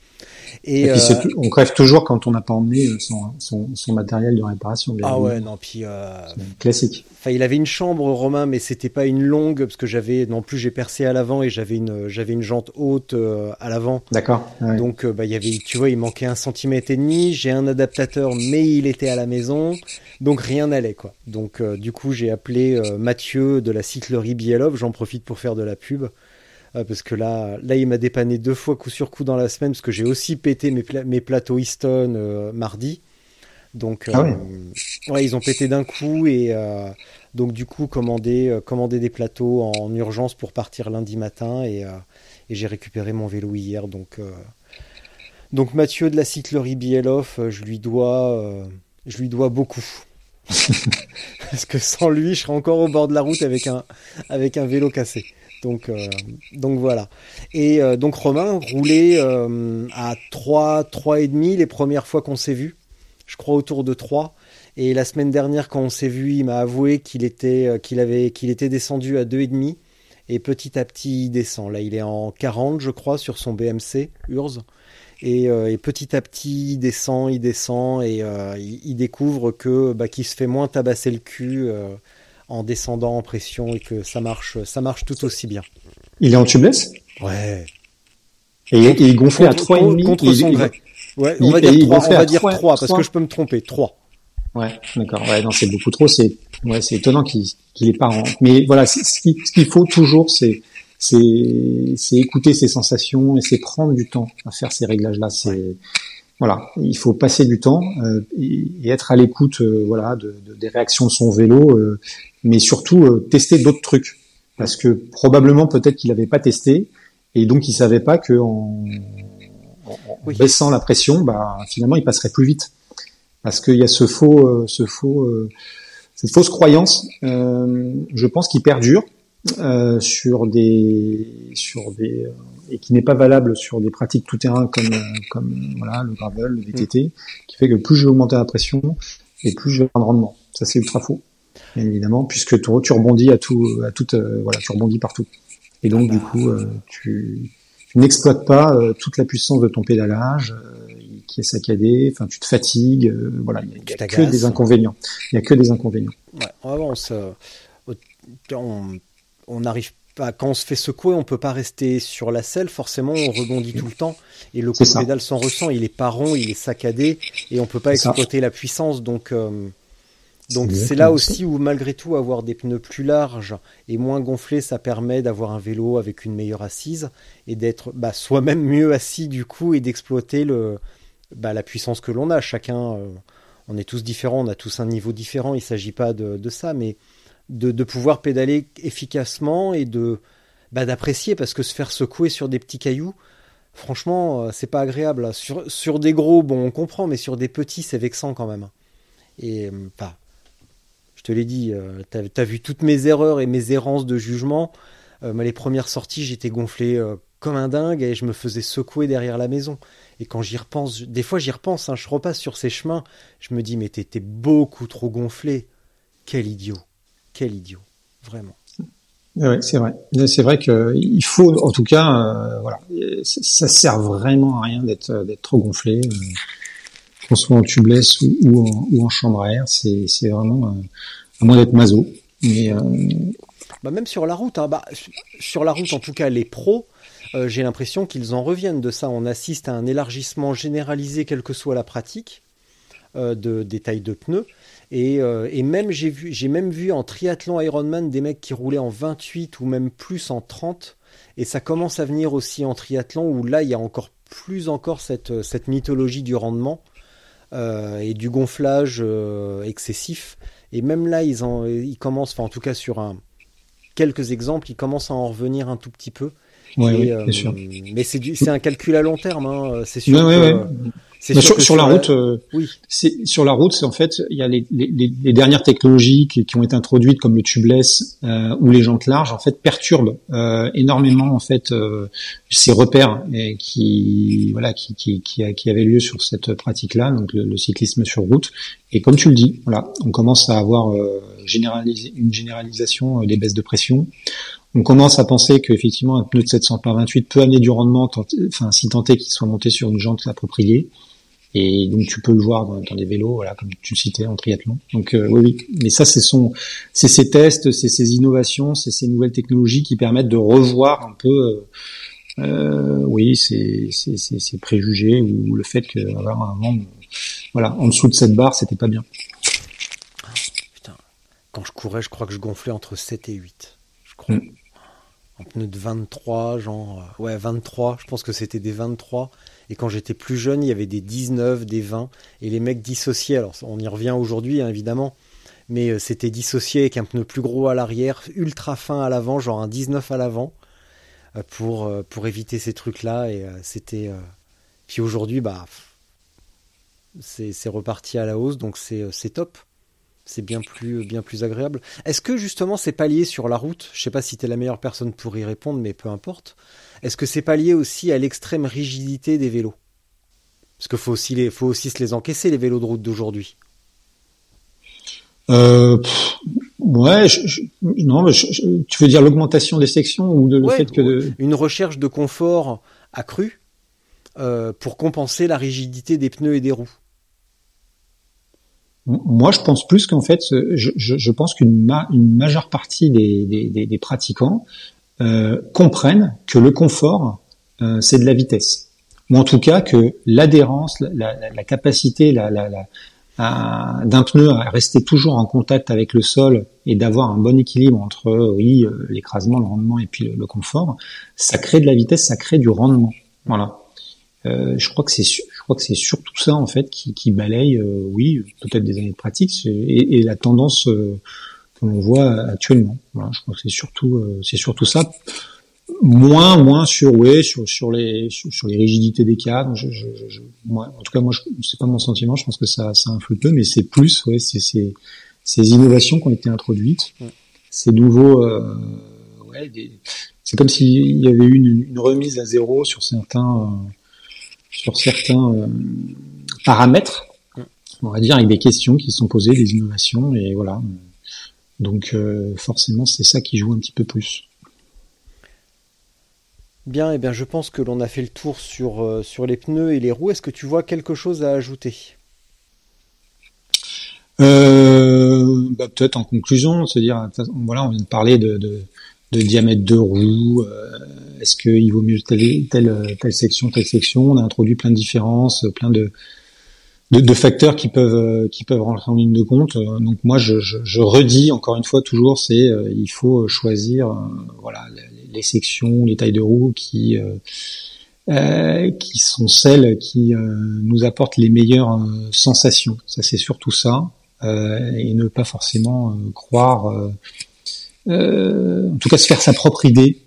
Et, puis euh, on crève toujours quand on n'a pas emmené euh, son, son, son, matériel de réparation. ah ouais, non, puis euh, classique. Enfin, il avait une chambre Romain, mais c'était pas une longue parce que j'avais non plus j'ai percé à l'avant et j'avais une j'avais une jante haute euh, à l'avant. D'accord. Ouais. Donc bah il y avait tu vois il manquait un centimètre et demi. J'ai un adaptateur, mais il était à la maison, donc rien n'allait quoi. Donc du coup j'ai appelé Mathieu de la cyclerie Bielov. J'en profite pour faire de la pub. Ah, parce que là, là, il m'a dépanné deux fois coup sur coup dans la semaine parce que j'ai aussi pété mes, mes plateaux Easton euh, mardi. Donc, ah euh, ouais. ils ont pété d'un coup et euh, donc du coup commander commander des plateaux en urgence pour partir lundi matin et, et j'ai récupéré mon vélo hier. Donc donc Mathieu de la cyclerie Bieloff, je lui dois je lui dois beaucoup. Parce que sans lui, je serais encore au bord de la route avec un, avec un vélo cassé. Donc, euh, donc voilà. Et euh, donc Romain roulait euh, à 3, 3 et demi les premières fois qu'on s'est vu. Je crois autour de 3. Et la semaine dernière, quand on s'est vu, il m'a avoué qu'il était, avait, qu'il était descendu à 2 et petit à petit, il descend. Là, il est en 40, je crois, sur son BMC Urs. Et, et petit à petit, il descend, il descend, et il, il, découvre que bah, qu'il se fait moins tabasser le cul en descendant en pression et que ça marche, ça marche tout aussi bien. Il est en tubeless? Ouais. Et, et il gonflait à Contre- 3,5 contre il- son gré. Ouais, il- on va dire il 3, on va dire trois- 3 parce que je peux me tromper. 3. Ouais, d'accord. Ouais, non, c'est beaucoup trop. C'est ouais, c'est étonnant qu'il qu'il ait pas. En... Mais voilà, ce qu'il ce qu'il faut toujours, c'est c'est c'est écouter ses sensations et c'est prendre du temps à faire ces réglages-là. C'est voilà, il faut passer du temps euh, et, et être à l'écoute, euh, voilà, de, de- des réactions de son vélo, euh, mais surtout euh, tester d'autres trucs parce que probablement peut-être qu'il n'avait pas testé et donc il savait pas que en, en- en Oui. baissant la pression, bah finalement il passerait plus vite parce qu'il y a ce faux, euh, ce faux, euh, cette fausse croyance, euh, je pense, qui perdure euh, sur des, sur des, euh, et qui n'est pas valable sur des pratiques tout terrain comme, euh, comme voilà le gravel, le VTT, qui fait que plus je vais augmenter la pression et plus je vais avoir de rendement. Ça c'est ultra faux, bien évidemment, puisque tu, tu rebondis à tout, à toute, euh, voilà, tu rebondis partout. Et donc du coup, euh, tu, tu n'exploites pas toute la puissance de ton pédalage euh, qui est saccadé. Enfin, tu te fatigues. euh, voilà, il y a, que des inconvénients. Il y a que des inconvénients. Ouais, on avance. euh, On on n'arrive pas. Quand on se fait secouer, on peut pas rester sur la selle. Forcément, on rebondit tout le temps. Et le coup de pédale s'en ressent. Il est pas rond, il est saccadé. Et on peut pas ça. exploiter la puissance. Donc, euh, donc C'est là aussi où, malgré tout, avoir des pneus plus larges et moins gonflés, ça permet d'avoir un vélo avec une meilleure assise et d'être bah, soi-même mieux assis du coup et d'exploiter le, bah, la puissance que l'on a. Chacun, euh, on est tous différents, on a tous un niveau différent. Il s'agit pas de, de ça, mais de, pouvoir pédaler efficacement et de bah, d'apprécier parce que se faire secouer sur des petits cailloux, franchement, euh, c'est pas agréable. Sur, sur des gros, bon, on comprend, mais sur des petits, c'est vexant quand même. Et euh, bah, je te l'ai dit, euh, t'as as vu toutes mes erreurs et mes errances de jugement. Euh, les premières sorties, j'étais gonflé euh, comme un dingue et je me faisais secouer derrière la maison. Et quand j'y repense, des fois j'y repense, hein, je repasse sur ces chemins, je me dis mais t'étais beaucoup trop gonflé. Quel idiot, quel idiot, vraiment. Ouais, c'est vrai. C'est vrai que il faut, en tout cas, euh, voilà, ça, sert vraiment à rien d'être d'être trop gonflé, euh, qu'on soit en tubeless ou, ou, en, ou en chambre à air. C'est c'est vraiment euh, à moins d'être maso. Mais Bah, même sur la route, hein, bah, su- sur la route en tout cas les pros, j'ai l'impression qu'ils en reviennent de ça. On assiste à un élargissement généralisé, quelle que soit la pratique, de, des tailles de pneus. Et, euh, et même j'ai vu, j'ai même vu en triathlon Ironman des mecs qui roulaient en 28 ou même plus en 30. Et ça commence à venir aussi en triathlon où là il y a encore plus encore cette, cette mythologie du rendement euh, et du gonflage euh, excessif. Et même là ils, en, ils commencent, enfin en tout cas sur un, quelques exemples, ils commencent à en revenir un tout petit peu. ouais, Et, oui, euh, sûr. Mais c'est du- c'est un calcul à long terme, hein. c'est sûr. Ouais, que- ouais. Sur, la route, euh, Oui. c'est sur la route, c'est en fait, il y a les, les, les- dernières technologies qui, qui ont été introduites comme le tubeless euh, ou les jantes larges, en fait, perturbent euh, énormément en fait euh, ces repères et qui voilà qui qui qui, a- qui avaient lieu sur cette pratique-là, donc le, le cyclisme sur route. Et comme tu le dis, voilà, on commence à avoir euh, généralisé, une généralisation euh, des baisses de pression. On commence à penser qu'effectivement un pneu de 700 par 28 peut amener du rendement, tant- enfin si tant est qu'il soit monté sur une jante appropriée. Et donc tu peux le voir dans, dans des vélos, voilà, comme tu le citais en triathlon. Donc euh, oui, oui. Mais ça, c'est son, c'est ces tests, c'est ces innovations, c'est ces nouvelles technologies qui permettent de revoir un peu, euh, euh, oui, ces, ces, ces, ces préjugés ou le fait que avoir un moment, voilà, en dessous de cette barre, c'était pas bien. Putain, quand je courais, je crois que je gonflais entre 7 et 8. Je crois. Mm. En pneu de 23, genre. euh, Ouais, 23. Je pense que c'était des 23. Et quand j'étais plus jeune, il y avait des 19, des 20. Et les mecs dissociés. Alors, on y revient aujourd'hui, hein, évidemment. Mais euh, c'était dissocié avec un pneu plus gros à l'arrière, ultra fin à l'avant, genre un 19 à l'avant. euh, Pour, pour éviter ces trucs-là. Et c'était. Puis aujourd'hui, bah. C'est reparti à la hausse. Donc c'est top c'est bien plus bien plus agréable. Est-ce que justement c'est pas lié sur la route? Je sais pas si tu es la meilleure personne pour y répondre, mais peu importe. Est-ce que c'est pas lié aussi à l'extrême rigidité des vélos? Parce qu'il faut aussi les faut aussi se les encaisser les vélos de route d'aujourd'hui. Euh, pff, ouais, je, je- non, mais je- tu veux dire l'augmentation des sections ou de, le fait que de, Une recherche de confort accrue euh, pour compenser la rigidité des pneus et des roues. Moi, je pense plus qu'en fait, je, je, je pense qu'une une majeure partie des, des, des pratiquants euh, comprennent que le confort, euh, c'est de la vitesse. Ou en tout cas que l'adhérence, la, la, la, capacité la, d'un pneu à rester toujours en contact avec le sol et d'avoir un bon équilibre entre oui euh, l'écrasement, le rendement et puis le, confort, ça crée de la vitesse, ça crée du rendement. Voilà. Euh, je crois que c'est je crois que c'est surtout ça en fait qui, qui balaye, euh, oui, peut-être des années de pratique et, et la tendance euh, que l'on voit actuellement. Voilà, je crois que c'est surtout c'est surtout ça. Moins moins sur ouais sur sur les sur, les rigidités des cadres je, je, je, moi, en tout cas moi c'est pas mon sentiment je pense que ça ça influe peu mais c'est plus ouais c'est ces ces innovations qui ont été introduites. Ces nouveaux euh, ouais c'est comme s'il y avait eu une, une, remise à zéro sur certains euh, sur certains euh, paramètres on va dire avec des questions qui sont posées des innovations et voilà donc euh, forcément c'est ça qui joue un petit peu plus Bien, et eh bien je pense que l'on a fait le tour sur, euh, sur les pneus et les roues. Est-ce que tu vois quelque chose à ajouter? Euh, bah, Peut-être en conclusion, se dire, voilà, on vient de parler de, de, de diamètre de roue. Euh, est-ce qu'il vaut mieux telle, section, telle section? On a introduit plein de différences, plein de, facteurs qui peuvent rentrer en ligne de compte. Donc moi, je, redis encore une fois toujours, c'est il faut choisir voilà les sections, les tailles de roues qui euh, euh, qui sont celles qui euh, nous apportent les meilleures sensations. Ça c'est surtout ça, et ne pas forcément croire, en tout cas se faire sa propre idée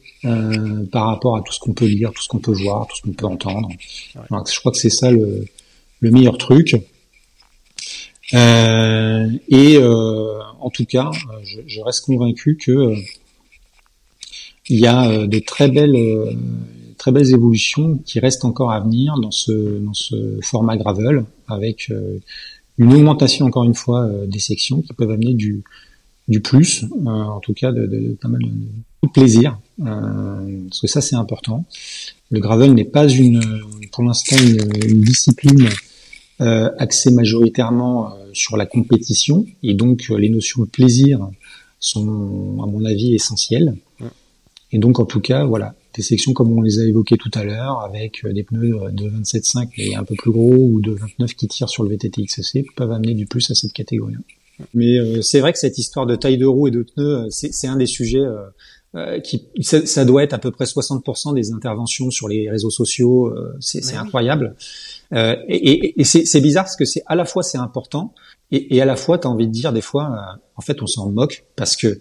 par rapport à tout ce qu'on peut lire, tout ce qu'on peut voir, tout ce qu'on peut entendre. je crois que c'est ça le, le, meilleur truc. Euh, et euh, en tout cas, je, je reste convaincu que il y a euh, de très belles euh, très belles évolutions qui restent encore à venir dans ce dans ce format gravel avec euh, une augmentation encore une fois des sections qui peuvent amener du du plus en tout cas de, de, pas mal de, plaisir parce que ça c'est important. Le gravel n'est pas une pour l'instant une, discipline axée majoritairement sur la compétition. Et donc les notions de plaisir sont à mon avis essentielles. Et donc, en tout cas, voilà, des sections comme on les a évoquées tout à l'heure, avec euh, des pneus euh, de 27,5 et un peu plus gros, ou de 29 qui tirent sur le VTT XC, peuvent amener du plus à cette catégorie. Mais euh, c'est vrai que cette histoire de taille de roue et de pneus, c'est un des sujets qui, ça, doit être à peu près 60% des interventions sur les réseaux sociaux. c'est incroyable. et, et, et c'est bizarre parce que c'est à la fois c'est important et, et, à la fois tu as envie de dire des fois, en fait, on s'en moque parce que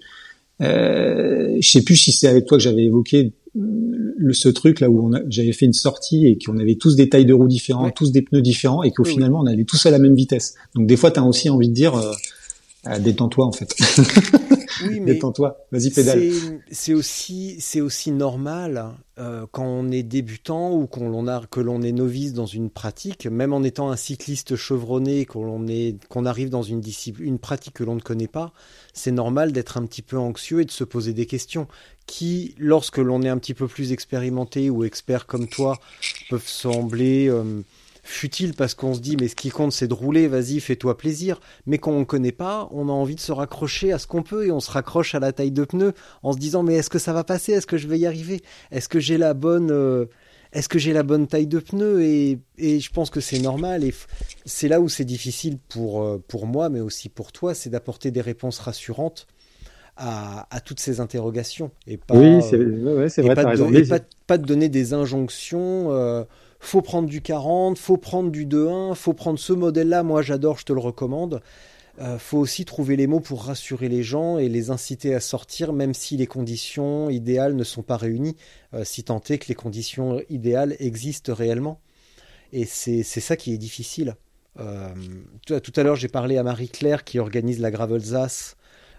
euh, je sais plus si c'est avec toi que j'avais évoqué le, ce truc là où j'avais fait une sortie et qu'on avait tous des tailles de roues différentes, tous des pneus différents et qu'au finalement on allait tous à la même vitesse. Donc des fois tu as aussi envie de dire euh, euh détends-toi en fait. Oui, mais détends-toi, vas-y pédale. C'est aussi c'est aussi normal euh, quand on est débutant ou qu'on a que l'on est novice dans une pratique, même en étant un cycliste chevronné, qu'on est qu'on arrive dans une discipline, une pratique que l'on ne connaît pas c'est normal d'être un petit peu anxieux et de se poser des questions qui, lorsque l'on est un petit peu plus expérimenté ou expert comme toi, peuvent sembler euh, futiles parce qu'on se dit mais ce qui compte c'est de rouler, vas-y fais-toi plaisir. Mais quand on ne connaît pas, on a envie de se raccrocher à ce qu'on peut et on se raccroche à la taille de pneu en se disant mais est-ce que ça va passer, est-ce que je vais y arriver, est-ce que j'ai la bonne euh, est-ce que j'ai la bonne taille de pneu et, je pense que c'est normal et c'est là où c'est difficile pour, euh, pour moi mais aussi pour toi, c'est d'apporter des réponses rassurantes à, toutes ces interrogations et pas, oui, c'est vrai, pas, de, pas, de donner des injonctions. Euh, faut prendre du 40, faut prendre du 2.1, faut prendre ce modèle-là. Moi, j'adore, je te le recommande. Euh, faut aussi trouver les mots pour rassurer les gens et les inciter à sortir, même si les conditions idéales ne sont pas réunies, euh, si tant est que les conditions idéales existent réellement. Et c'est ça qui est difficile. Euh, tout à l'heure, j'ai parlé à Marie-Claire qui organise la Gravelzas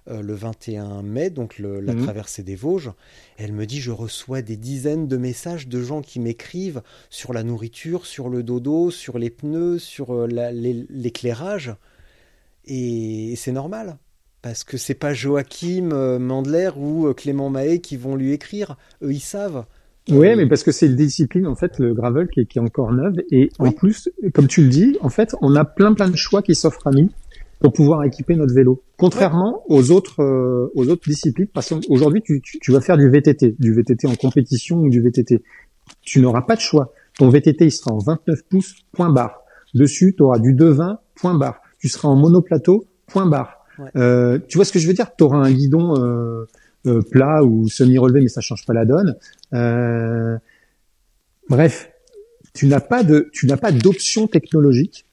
le 21 mai, donc la mhm. traversée des Vosges. Elle me dit, je reçois des dizaines de messages de gens qui m'écrivent sur la nourriture, sur le dodo, sur les pneus, sur l'éclairage. Et c'est normal. Parce que c'est pas Joachim euh, Mandler ou euh, Clément Mahé qui vont lui écrire. Eux, ils savent. Oui, mais parce que c'est une discipline, en fait, le gravel qui est, qui est encore neuve. Et en plus, comme tu le dis, en fait, on a plein plein de choix qui s'offrent à nous. Pour pouvoir équiper notre vélo. Contrairement aux autres euh, aux autres disciplines, parce qu'aujourd'hui tu, tu, tu vas faire du VTT, du VTT en compétition ou du VTT. Tu n'auras pas de choix. Ton VTT il sera en 29 pouces point barre. Dessus tu auras du 220 point barre. Tu seras en monoplateau point barre. Euh, tu vois ce que je veux dire? Tu auras un guidon euh, euh, plat ou semi-relevé, mais ça change pas la donne. Euh, bref, tu n'as pas de, tu n'as pas d'option technologique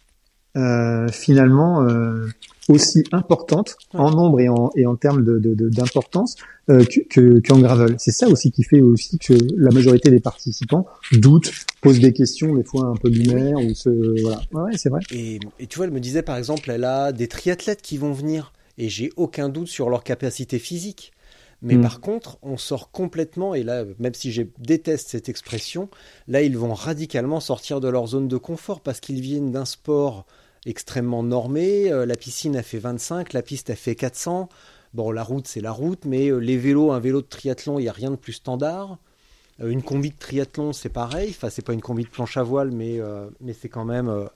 euh, finalement euh, aussi importante en nombre et en, et en termes de, d'importance euh, que, qu'en gravel. C'est ça aussi qui fait aussi que la majorité des participants doutent, posent des questions des fois un peu lunaires ou se voilà. Ouais, c'est vrai. Et, et tu vois, elle me disait par exemple, elle a des triathlètes qui vont venir et j'ai aucun doute sur leur capacité physique. Mais mm. par contre, on sort complètement, et là, même si je déteste cette expression, là, ils vont radicalement sortir de leur zone de confort parce qu'ils viennent d'un sport extrêmement normé. Euh, la piscine a fait 25, la piste a fait 400. Bon, la route, c'est la route, mais euh, les vélos, un vélo de triathlon, il n'y a rien de plus standard. Euh, une combi de triathlon, c'est pareil. Enfin, c'est pas une combi de planche à voile, mais, mais c'est quand même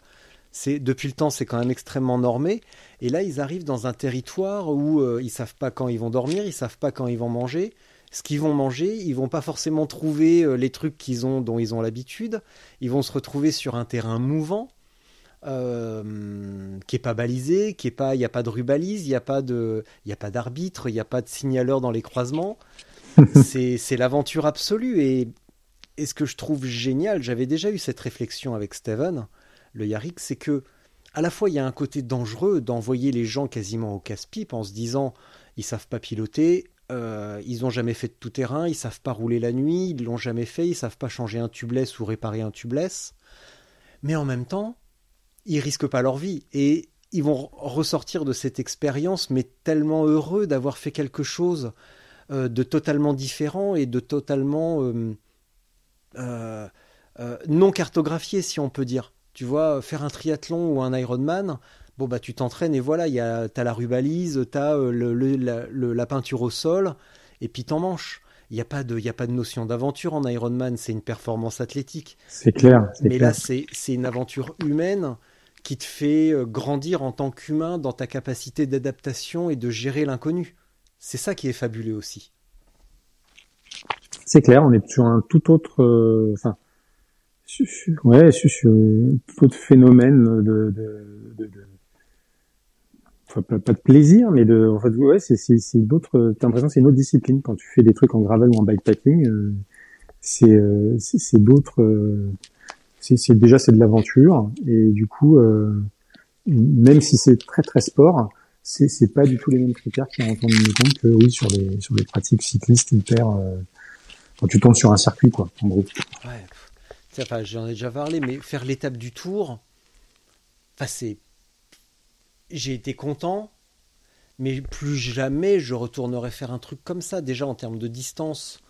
c'est depuis le temps, c'est quand même extrêmement normé. Et là, ils arrivent dans un territoire où euh, ils savent pas quand ils vont dormir, ils savent pas quand ils vont manger. Ce qu'ils vont manger, ils vont pas forcément trouver les trucs qu'ils ont, dont ils ont l'habitude. Ils vont se retrouver sur un terrain mouvant. Euh, qui est pas balisé, qui est pas, il n'y a pas de rubalise, il n'y a pas de, il a pas d'arbitre, il n'y a pas de signaleur dans les croisements. c'est l'aventure absolue et, et ce que je trouve génial, j'avais déjà eu cette réflexion avec Steven, le Yarik, c'est que à la fois il y a un côté dangereux d'envoyer les gens quasiment au casse-pipe en se disant ils savent pas piloter, euh, ils ont jamais fait de tout terrain, ils savent pas rouler la nuit, ils l'ont jamais fait, ils savent pas changer un tubeless ou réparer un tubeless, mais en même temps ils risquent pas leur vie et ils vont ressortir de cette expérience mais tellement heureux d'avoir fait quelque chose euh, de totalement différent et de totalement euh, non cartographié si on peut dire. Tu vois, faire un triathlon ou un Ironman, bon bah tu t'entraînes et voilà, y a, t'as la rubalise, t'as euh, le, le, la, peinture au sol, et puis t'en manches. Il n'y a, pas de, y a pas de notion d'aventure en Ironman, c'est une performance athlétique. C'est clair. Mais là, c'est, c'est une aventure humaine qui te fait euh, grandir en tant qu'humain dans ta capacité d'adaptation et de gérer l'inconnu. C'est ça qui est fabuleux aussi. C'est clair, on est sur un tout autre. Euh, enfin, ouais, sur tout autre phénomène de, de, de, pas, de plaisir, mais de, en fait, ouais, c'est, c'est, c'est d'autres, t'as l'impression c'est une autre discipline quand tu fais des trucs en gravel ou en bikepacking, euh, c'est, euh, c'est, c'est d'autres, euh, déjà c'est de l'aventure et du coup, euh, même si c'est très très sport, c'est, c'est pas du tout les mêmes critères qui rentrent en compte que oui sur les sur les pratiques cyclistes hyper quand tu tombes sur un circuit quoi, en gros. Ouais enfin j'en ai déjà parlé, mais faire l'étape du tour, enfin c'est, j'ai été content, mais plus jamais je retournerai faire un truc comme ça. Déjà en termes de distance,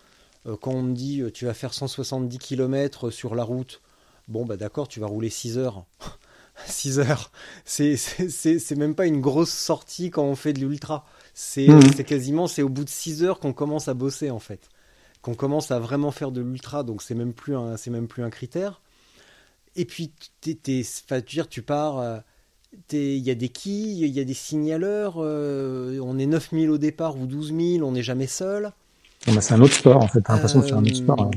euh, quand on me dit euh, tu vas faire 170 km sur la route, bon bah d'accord, tu vas rouler 6 heures. 6 heures, c'est, c'est, même pas une grosse sortie quand on fait de l'ultra. C'est, mmh. c'est quasiment, c'est au bout de 6 heures qu'on commence à bosser en fait qu'on commence à vraiment faire de l'ultra, donc c'est même plus un, c'est même plus un critère. Et puis, tu dire, tu pars, euh, il y a des quilles, il y a des signaleurs, euh, on est 9000 au départ ou 12000, on n'est jamais seul. c'est un autre sport en fait, t'as l'impression que c'est un autre sport. Hein.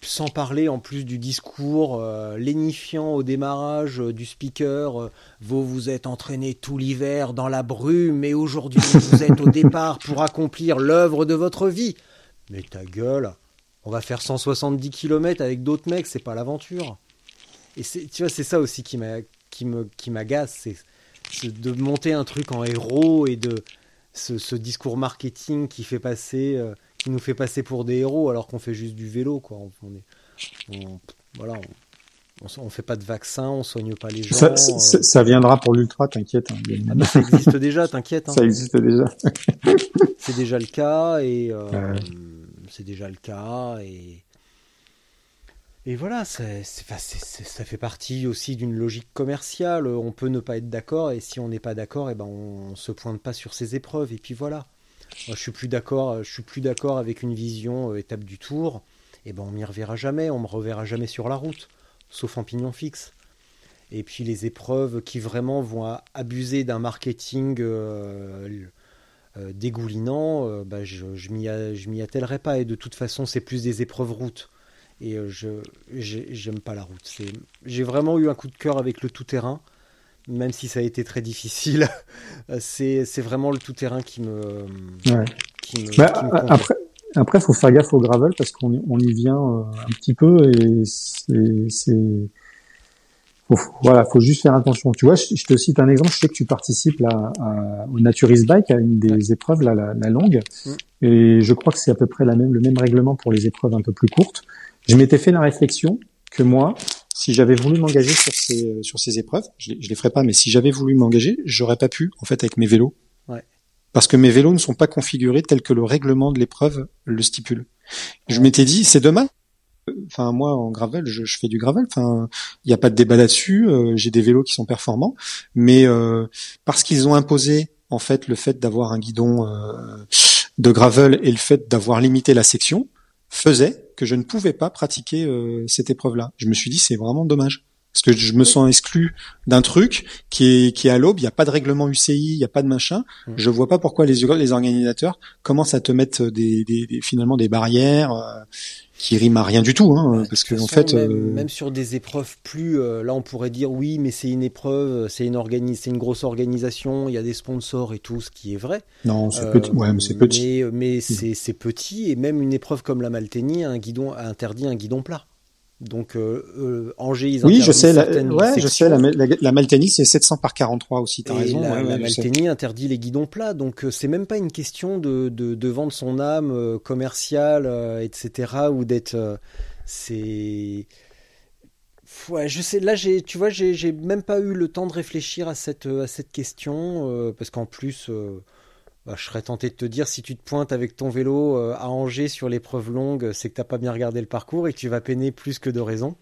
Sans parler en plus du discours euh, lénifiant au démarrage du speaker, vous vous êtes entraîné tout l'hiver dans la brume, mais aujourd'hui vous êtes au départ pour accomplir l'œuvre de votre vie. Mais ta gueule, on va faire 170 km avec d'autres mecs, c'est pas l'aventure. Et tu vois, c'est ça aussi qui m'agace, c'est de monter un truc en héros et de ce, discours marketing qui fait passer, euh, qui nous fait passer pour des héros alors qu'on fait juste du vélo, quoi. On, est, voilà, on, fait pas de vaccin, on soigne pas les gens. Ça, ça, euh. viendra pour l'ultra, t'inquiète. Hein, ah bah, ça existe déjà, t'inquiète. Hein. Ça existe déjà. c'est déjà le cas et. Euh, c'est déjà le cas. Et, et voilà, ça fait partie aussi d'une logique commerciale. On peut ne pas être d'accord, et si on n'est pas d'accord, et eh ben on, se pointe pas sur ces épreuves. Et puis voilà. Je suis plus d'accord. Je suis plus d'accord avec une vision euh, étape du Tour. Et eh ben on m'y reverra jamais. On me reverra jamais sur la route, sauf en pignon fixe. Et puis les épreuves qui vraiment vont abuser d'un marketing dégoulinant, bah, je, je m'y attellerai pas. Et de toute façon, c'est plus des épreuves route. Et je j'aime pas la route. J'ai vraiment eu un coup de cœur avec le tout-terrain même si ça a été très difficile, c'est vraiment le tout-terrain qui me, qui me, bah, après, après, faut faire gaffe au gravel parce qu'on on y vient euh, un petit peu et c'est, voilà, faut juste faire attention. Tu vois, je, te cite un exemple. Je sais que tu participes là au Naturist Bike, à une des épreuves, là, la, la longue, mm. et je crois que c'est à peu près la même, le même règlement pour les épreuves un peu plus courtes. Je m'étais fait la réflexion que moi, si j'avais voulu m'engager sur ces euh, sur ces épreuves, je, je les ferais pas, mais si j'avais voulu m'engager, j'aurais pas pu en fait avec mes vélos. Ouais. Parce que mes vélos ne sont pas configurés tels que le règlement de l'épreuve le stipule. Je m'étais dit, c'est demain. Enfin, moi, en gravel, je, je fais du gravel. Enfin, il n'y a pas de débat là-dessus. Euh, j'ai des vélos qui sont performants, mais euh, parce qu'ils ont imposé en fait le fait d'avoir un guidon de gravel et le fait d'avoir limité la section, faisait que je ne pouvais pas pratiquer euh, cette épreuve-là. Je me suis dit c'est vraiment dommage parce que je me sens exclu d'un truc qui est qui est à l'aube. Il n'y a pas de règlement UCI, il n'y a pas de machin. Mmh. Je vois pas pourquoi les les organisateurs commencent à te mettre des, des, des finalement des barrières. Euh, qui rime à rien du tout, hein, parce que en fait, même, euh, même, sur des épreuves plus, euh, là on pourrait dire oui, mais c'est une épreuve, c'est une organi c'est une grosse organisation, il y a des sponsors et tout, ce qui est vrai. Non, c'est petit, ouais, mais c'est petit. Mais, mais c'est, c'est petit et même une épreuve comme la Maltenie, un guidon a interdit un guidon plat. Donc euh, euh, Angers, ils Oui, je sais. La, ouais, je sais. La, la, Maltenie, c'est 700 par 43 aussi. T'as raison. La, la Maltenie interdit les guidons plats, donc euh, c'est même pas une question de, de, de vendre son âme euh, commerciale, euh, etc. ou d'être. c'est. Ouais, je sais. Là, j'ai, tu vois, j'ai même pas eu le temps de réfléchir à cette à cette question parce qu'en plus. Bah, je serais tenté de te dire si tu te pointes avec ton vélo euh, à Angers sur l'épreuve longue, c'est que t'as pas bien regardé le parcours et que tu vas peiner plus que de raison.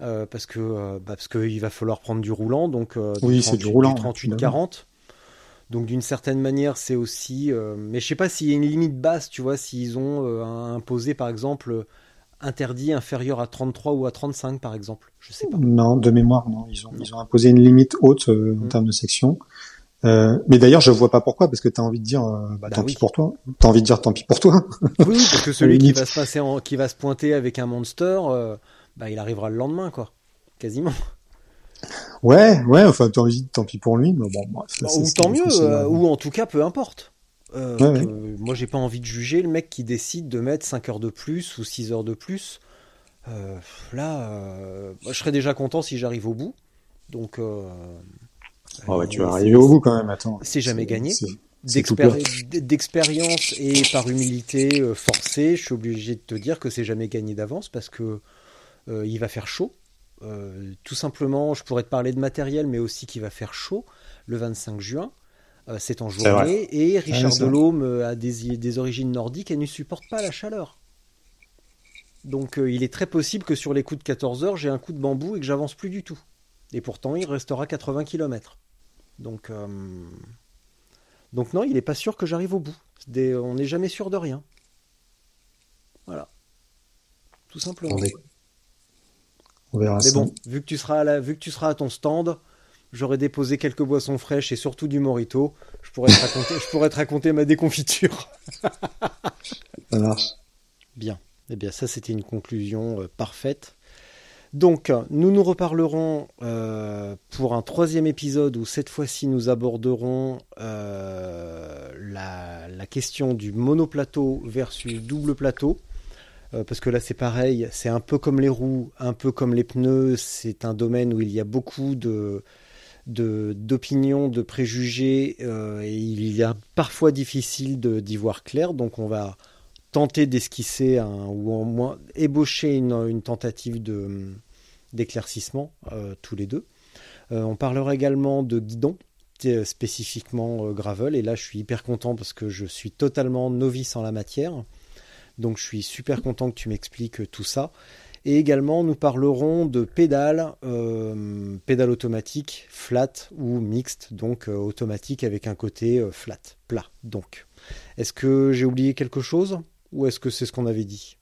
Euh, parce que euh, bah, parce qu'il va falloir prendre du roulant, donc oui, c'est du roulant, 38-40. Donc d'une certaine manière, c'est aussi. mais je sais pas s'il y a une limite basse, tu vois, s'ils ont imposé par exemple interdit inférieur à 33 ou à 35 par exemple. Je sais pas. Non, de mémoire, non. Ils ont, ils ont imposé une limite haute en mm. termes de section. Euh, mais d'ailleurs, je vois pas pourquoi, parce que tu as envie de dire, euh, bah, bah, tant pis pour toi. T'as envie de dire, tant pis pour toi. oui, parce que celui qui va se passer, en, qui va se pointer avec un monster, euh, bah, il arrivera le lendemain, quoi, quasiment. Ouais, ouais. Enfin, t'as envie, tant pis pour lui, mais bon, bref, ou tant mieux, ou en tout cas, peu importe. Ouais, moi, j'ai pas envie de juger le mec qui décide de mettre 5 heures de plus ou 6 heures de plus. là, je serais déjà content si j'arrive au bout. Donc, Oh ouais, tu vas arriver au bout quand même, attends. C'est jamais gagné. D'expérience et par humilité euh, forcée, je suis obligé de te dire que c'est jamais gagné d'avance parce que euh, il va faire chaud. Euh, tout simplement, je pourrais te parler de matériel, mais aussi qu'il va faire chaud le 25 juin. c'est en journée et Richard Delhomme a des, des origines nordiques et ne supporte pas la chaleur. Donc il est très possible que sur les coups de 14 heures, j'ai un coup de bambou et que j'avance plus du tout. Et pourtant, il restera 80 km. Donc, euh, donc non, il n'est pas sûr que j'arrive au bout. on n'est jamais sûr de rien. Voilà. Tout simplement. On verra Mais bon, vu que, tu seras à vu que tu seras à ton stand, j'aurai déposé quelques boissons fraîches et surtout du morito. Je pourrais te raconter, je pourrais te raconter ma déconfiture. ça marche. Bien. Eh bien, ça, c'était une conclusion euh, parfaite. Donc, nous nous reparlerons euh, pour un troisième épisode où cette fois-ci nous aborderons euh, la, question du monoplateau versus double plateau. Euh, parce que là c'est pareil, c'est un peu comme les roues, un peu comme les pneus, c'est un domaine où il y a beaucoup de d'opinions, de, préjugés, et il est parfois difficile d'y voir clair, donc on va tenter d'esquisser ou au moins ébaucher une, tentative de d'éclaircissement euh, tous les deux. Euh, on parlera également de guidon, spécifiquement euh, gravel, et là je suis hyper content parce que je suis totalement novice en la matière. Donc je suis super content que tu m'expliques tout ça. Et également, nous parlerons de pédales, pédales automatiques, flat ou mixte, donc automatique avec un côté flat, plat. Donc, est-ce que j'ai oublié quelque chose? Ou est-ce que c'est ce qu'on avait dit?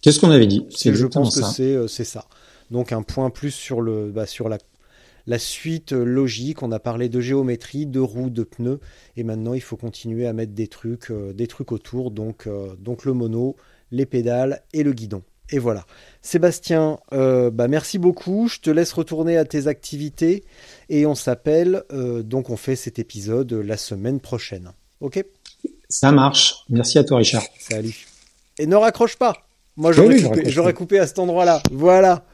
Qu'est-ce qu'on avait dit? C'est je pense que c'est ça. Donc un point plus sur le bah, sur la la suite logique. On a parlé de géométrie, de roues, de pneus, et maintenant il faut continuer à mettre des trucs, des trucs autour. Donc, donc le mono, les pédales et le guidon. Et voilà. Sébastien, bah merci beaucoup. Je te laisse retourner à tes activités et on s'appelle. donc on fait cet épisode la semaine prochaine. Ok? Ça marche. Merci à toi, Richard. Salut. Et ne raccroche pas. Moi, j'aurais coupé, coupé à cet endroit-là. Voilà.